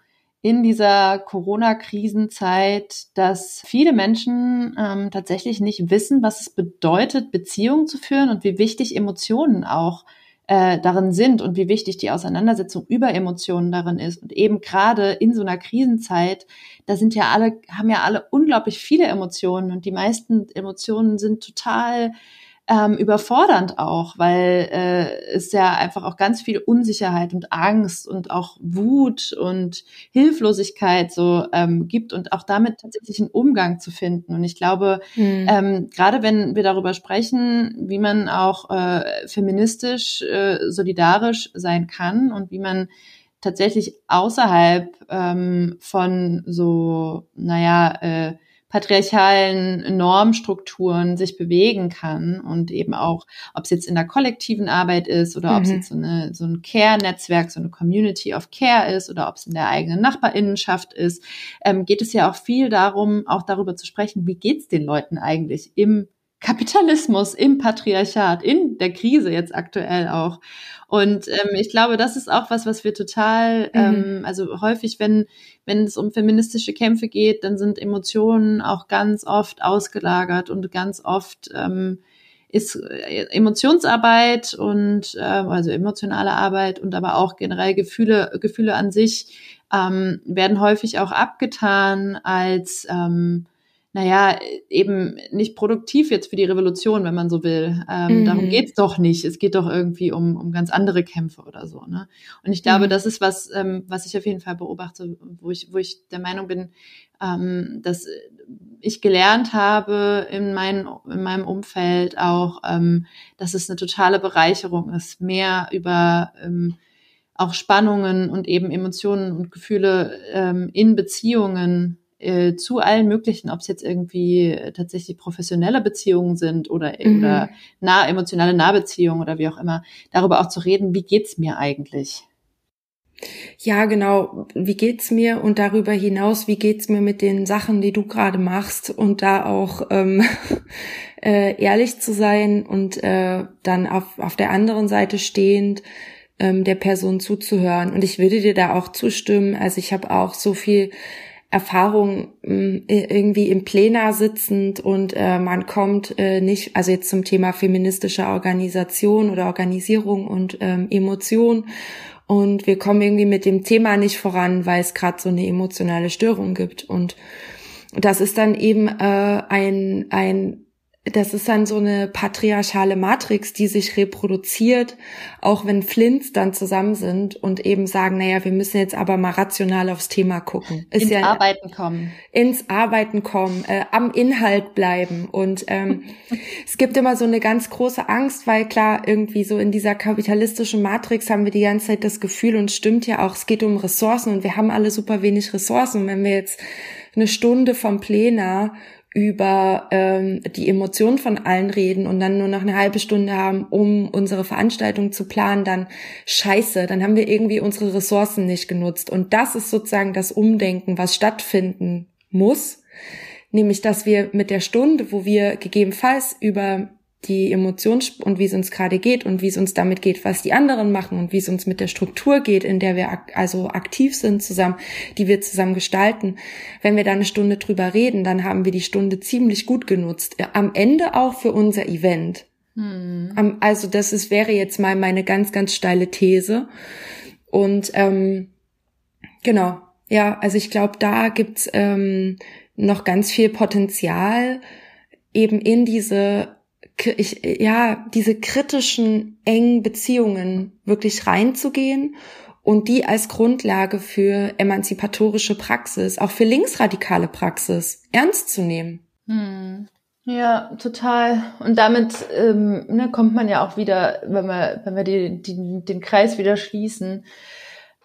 in dieser Corona-Krisenzeit, dass viele Menschen ähm, tatsächlich nicht wissen, was es bedeutet, Beziehungen zu führen und wie wichtig Emotionen auch äh, darin sind und wie wichtig die Auseinandersetzung über Emotionen darin ist. Und eben gerade in so einer Krisenzeit, da sind ja alle, haben ja alle unglaublich viele Emotionen und die meisten Emotionen sind total ähm, überfordernd auch, weil äh, es ja einfach auch ganz viel Unsicherheit und Angst und auch Wut und Hilflosigkeit so ähm, gibt und auch damit tatsächlich einen Umgang zu finden. Und ich glaube, mhm. ähm, gerade wenn wir darüber sprechen, wie man auch äh, feministisch, äh, solidarisch sein kann und wie man tatsächlich außerhalb ähm, von so, naja, äh, patriarchalen Normstrukturen sich bewegen kann und eben auch, ob es jetzt in der kollektiven Arbeit ist oder mhm. ob es jetzt so, eine, so ein Care-Netzwerk, so eine Community of Care ist oder ob es in der eigenen Nachbarinnenschaft ist, ähm, geht es ja auch viel darum, auch darüber zu sprechen, wie geht's den Leuten eigentlich im Kapitalismus, im Patriarchat, in der Krise jetzt aktuell auch. Und ähm, ich glaube, das ist auch was, was wir total, mhm. ähm, also häufig, wenn, wenn es um feministische Kämpfe geht, dann sind Emotionen auch ganz oft ausgelagert und ganz oft ähm, ist äh, Emotionsarbeit und äh, also emotionale Arbeit und aber auch generell Gefühle, Gefühle an sich ähm, werden häufig auch abgetan als ähm, naja, eben nicht produktiv jetzt für die Revolution, wenn man so will. Ähm, mhm. Darum geht's doch nicht. Es geht doch irgendwie um, um ganz andere Kämpfe oder so. Ne? Und ich glaube, mhm. das ist was, ähm, was ich auf jeden Fall beobachte, wo ich, wo ich der Meinung bin, ähm, dass ich gelernt habe in, mein, in meinem Umfeld auch, ähm, dass es eine totale Bereicherung ist, mehr über ähm, auch Spannungen und eben Emotionen und Gefühle ähm, in Beziehungen äh, zu allen möglichen, ob es jetzt irgendwie tatsächlich professionelle Beziehungen sind oder, mhm. oder nah, emotionale Nahbeziehungen oder wie auch immer, darüber auch zu reden, wie geht's mir eigentlich? Ja, genau. Wie geht's mir und darüber hinaus, wie geht's mir mit den Sachen, die du gerade machst und da auch ähm, äh, ehrlich zu sein und äh, dann auf, auf der anderen Seite stehend ähm, der Person zuzuhören. Und ich würde dir da auch zustimmen. Also ich habe auch so viel Erfahrung äh, irgendwie im Plenar sitzend und äh, man kommt äh, nicht, also jetzt zum Thema feministische Organisation oder Organisierung und ähm, Emotion. Und wir kommen irgendwie mit dem Thema nicht voran, weil es gerade so eine emotionale Störung gibt. Und das ist dann eben äh, ein, ein das ist dann so eine patriarchale Matrix, die sich reproduziert, auch wenn Flints dann zusammen sind und eben sagen, naja, wir müssen jetzt aber mal rational aufs Thema gucken. Ist ins ja, Arbeiten kommen. Ins Arbeiten kommen, äh, am Inhalt bleiben. Und ähm, es gibt immer so eine ganz große Angst, weil klar, irgendwie so in dieser kapitalistischen Matrix haben wir die ganze Zeit das Gefühl und stimmt ja auch, es geht um Ressourcen und wir haben alle super wenig Ressourcen. Und wenn wir jetzt eine Stunde vom Plenar über ähm, die Emotionen von allen reden und dann nur noch eine halbe Stunde haben, um unsere Veranstaltung zu planen, dann scheiße, dann haben wir irgendwie unsere Ressourcen nicht genutzt. Und das ist sozusagen das Umdenken, was stattfinden muss. Nämlich, dass wir mit der Stunde, wo wir gegebenenfalls über die Emotionen und wie es uns gerade geht und wie es uns damit geht, was die anderen machen und wie es uns mit der Struktur geht, in der wir ak also aktiv sind zusammen, die wir zusammen gestalten. Wenn wir da eine Stunde drüber reden, dann haben wir die Stunde ziemlich gut genutzt. Am Ende auch für unser Event. Hm. Also das ist, wäre jetzt mal meine ganz, ganz steile These. Und ähm, genau, ja, also ich glaube, da gibt's ähm, noch ganz viel Potenzial, eben in diese ich, ja, diese kritischen, engen Beziehungen wirklich reinzugehen und die als Grundlage für emanzipatorische Praxis, auch für linksradikale Praxis ernst zu nehmen. Hm. Ja, total. Und damit ähm, ne, kommt man ja auch wieder, wenn wir, wenn wir die, die, den Kreis wieder schließen,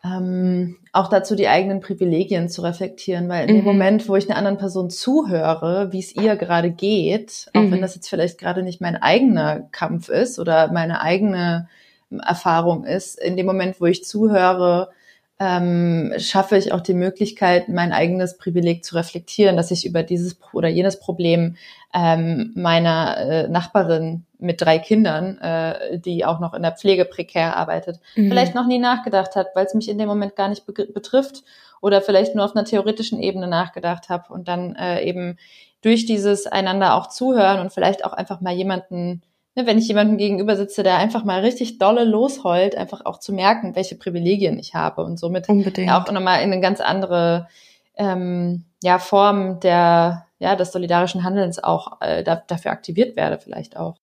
ähm, auch dazu die eigenen Privilegien zu reflektieren, weil in mhm. dem Moment, wo ich einer anderen Person zuhöre, wie es ihr gerade geht, auch mhm. wenn das jetzt vielleicht gerade nicht mein eigener Kampf ist oder meine eigene Erfahrung ist, in dem Moment, wo ich zuhöre, ähm, schaffe ich auch die Möglichkeit, mein eigenes Privileg zu reflektieren, dass ich über dieses oder jenes Problem ähm, meiner äh, Nachbarin mit drei Kindern, äh, die auch noch in der Pflege prekär arbeitet, mhm. vielleicht noch nie nachgedacht hat, weil es mich in dem Moment gar nicht betrifft oder vielleicht nur auf einer theoretischen Ebene nachgedacht habe und dann äh, eben durch dieses einander auch zuhören und vielleicht auch einfach mal jemanden ne, wenn ich jemandem gegenüber sitze, der einfach mal richtig dolle losheult, einfach auch zu merken, welche Privilegien ich habe und somit Unbedingt. auch nochmal in eine ganz andere ähm, ja, Form der, ja, des solidarischen Handelns auch äh, da, dafür aktiviert werde, vielleicht auch.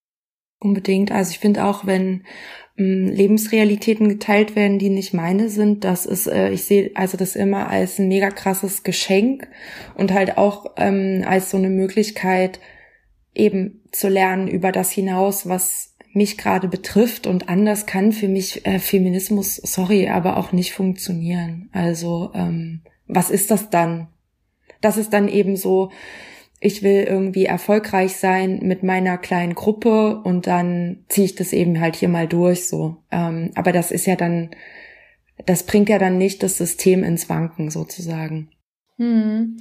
Unbedingt. Also ich finde auch, wenn ähm, Lebensrealitäten geteilt werden, die nicht meine sind, das ist, äh, ich sehe also das immer als ein mega krasses Geschenk und halt auch ähm, als so eine Möglichkeit, eben zu lernen über das hinaus, was mich gerade betrifft und anders kann für mich äh, Feminismus, sorry, aber auch nicht funktionieren. Also ähm, was ist das dann? Das ist dann eben so, ich will irgendwie erfolgreich sein mit meiner kleinen Gruppe und dann ziehe ich das eben halt hier mal durch so. Ähm, aber das ist ja dann, das bringt ja dann nicht das System ins Wanken sozusagen. Hm.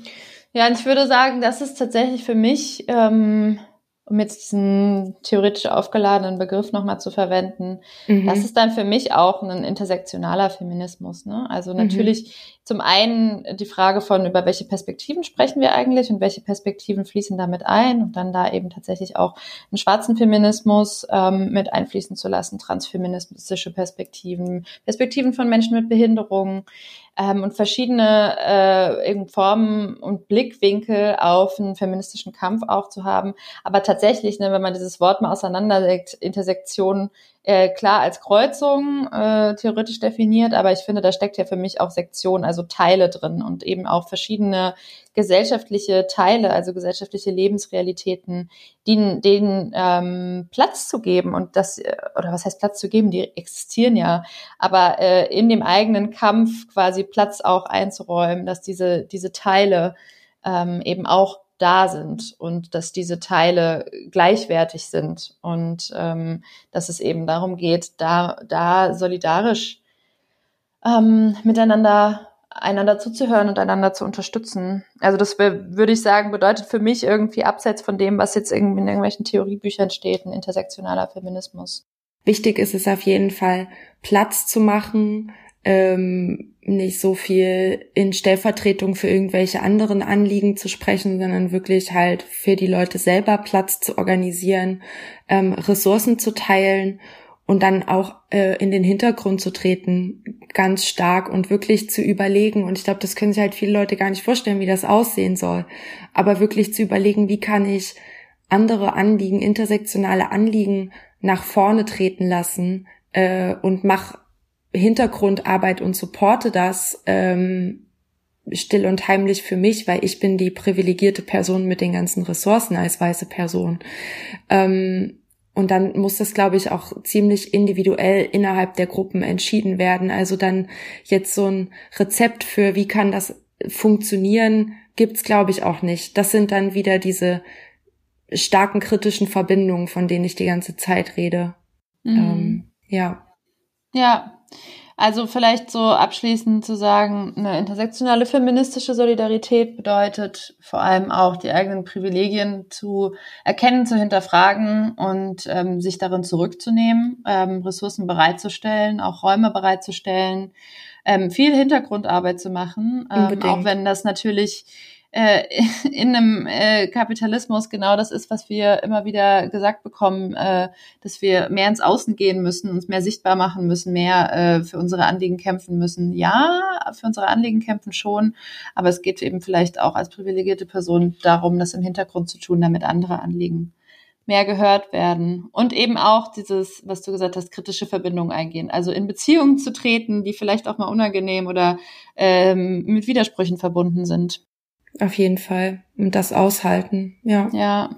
Ja, und ich würde sagen, das ist tatsächlich für mich, ähm, um jetzt diesen theoretisch aufgeladenen Begriff nochmal zu verwenden, mhm. das ist dann für mich auch ein intersektionaler Feminismus. Ne? Also mhm. natürlich zum einen die Frage von, über welche Perspektiven sprechen wir eigentlich und welche Perspektiven fließen damit ein und dann da eben tatsächlich auch einen schwarzen Feminismus ähm, mit einfließen zu lassen, transfeministische Perspektiven, Perspektiven von Menschen mit Behinderungen ähm, und verschiedene äh, Formen und Blickwinkel auf einen feministischen Kampf auch zu haben. Aber tatsächlich, ne, wenn man dieses Wort mal auseinanderlegt, Intersektion äh, klar als Kreuzung äh, theoretisch definiert, aber ich finde, da steckt ja für mich auch Sektion, also Teile drin und eben auch verschiedene gesellschaftliche Teile, also gesellschaftliche Lebensrealitäten, denen, denen ähm, Platz zu geben und das, oder was heißt Platz zu geben, die existieren ja, aber äh, in dem eigenen Kampf quasi Platz auch einzuräumen, dass diese, diese Teile ähm, eben auch da sind und dass diese Teile gleichwertig sind und ähm, dass es eben darum geht, da, da solidarisch ähm, miteinander einander zuzuhören und einander zu unterstützen. Also das würde ich sagen, bedeutet für mich irgendwie abseits von dem, was jetzt irgendwie in irgendwelchen Theoriebüchern steht, ein intersektionaler Feminismus. Wichtig ist es auf jeden Fall, Platz zu machen, ähm, nicht so viel in Stellvertretung für irgendwelche anderen Anliegen zu sprechen, sondern wirklich halt für die Leute selber Platz zu organisieren, ähm, Ressourcen zu teilen und dann auch äh, in den Hintergrund zu treten, ganz stark und wirklich zu überlegen. Und ich glaube, das können sich halt viele Leute gar nicht vorstellen, wie das aussehen soll. Aber wirklich zu überlegen, wie kann ich andere Anliegen, intersektionale Anliegen nach vorne treten lassen äh, und mach Hintergrundarbeit und supporte das ähm, still und heimlich für mich, weil ich bin die privilegierte Person mit den ganzen Ressourcen als weiße Person. Ähm, und dann muss das, glaube ich, auch ziemlich individuell innerhalb der Gruppen entschieden werden. Also dann jetzt so ein Rezept für, wie kann das funktionieren, gibt's, glaube ich, auch nicht. Das sind dann wieder diese starken kritischen Verbindungen, von denen ich die ganze Zeit rede. Mhm. Ähm, ja. Ja, also vielleicht so abschließend zu sagen, eine intersektionale feministische Solidarität bedeutet vor allem auch die eigenen Privilegien zu erkennen, zu hinterfragen und ähm, sich darin zurückzunehmen, ähm, Ressourcen bereitzustellen, auch Räume bereitzustellen, ähm, viel Hintergrundarbeit zu machen, ähm, auch wenn das natürlich äh, in einem äh, Kapitalismus genau das ist, was wir immer wieder gesagt bekommen, äh, dass wir mehr ins Außen gehen müssen, uns mehr sichtbar machen müssen, mehr äh, für unsere Anliegen kämpfen müssen. Ja, für unsere Anliegen kämpfen schon, aber es geht eben vielleicht auch als privilegierte Person darum, das im Hintergrund zu tun, damit andere Anliegen mehr gehört werden und eben auch dieses, was du gesagt hast, kritische Verbindungen eingehen. Also in Beziehungen zu treten, die vielleicht auch mal unangenehm oder ähm, mit Widersprüchen verbunden sind. Auf jeden Fall. Und das aushalten, ja. Ja.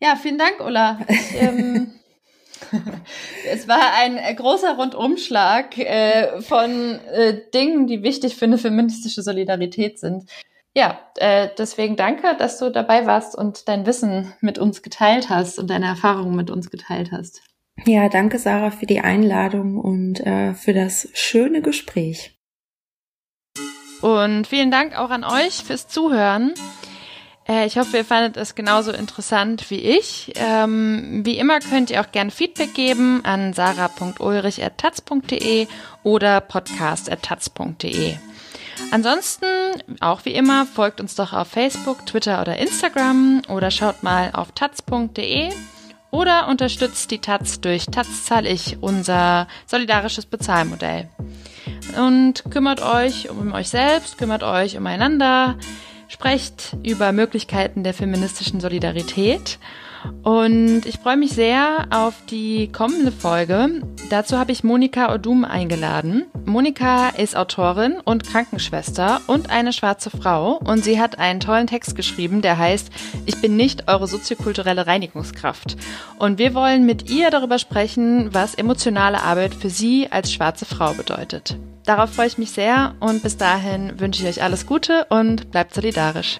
Ja, vielen Dank, Ulla. Ich, ähm, es war ein großer Rundumschlag äh, von äh, Dingen, die wichtig für eine feministische Solidarität sind. Ja, äh, deswegen danke, dass du dabei warst und dein Wissen mit uns geteilt hast und deine Erfahrungen mit uns geteilt hast. Ja, danke Sarah für die Einladung und äh, für das schöne Gespräch. Und vielen Dank auch an euch fürs Zuhören. Äh, ich hoffe, ihr fandet es genauso interessant wie ich. Ähm, wie immer könnt ihr auch gerne Feedback geben an sarah.ulrich.taz.de oder podcast.taz.de. Ansonsten, auch wie immer, folgt uns doch auf Facebook, Twitter oder Instagram oder schaut mal auf taz.de oder unterstützt die Taz durch Taz zahl ich, unser solidarisches Bezahlmodell und kümmert euch um euch selbst, kümmert euch umeinander, sprecht über Möglichkeiten der feministischen Solidarität. Und ich freue mich sehr auf die kommende Folge. Dazu habe ich Monika Odum eingeladen. Monika ist Autorin und Krankenschwester und eine schwarze Frau und sie hat einen tollen Text geschrieben, der heißt Ich bin nicht eure soziokulturelle Reinigungskraft. Und wir wollen mit ihr darüber sprechen, was emotionale Arbeit für sie als schwarze Frau bedeutet. Darauf freue ich mich sehr und bis dahin wünsche ich euch alles Gute und bleibt solidarisch.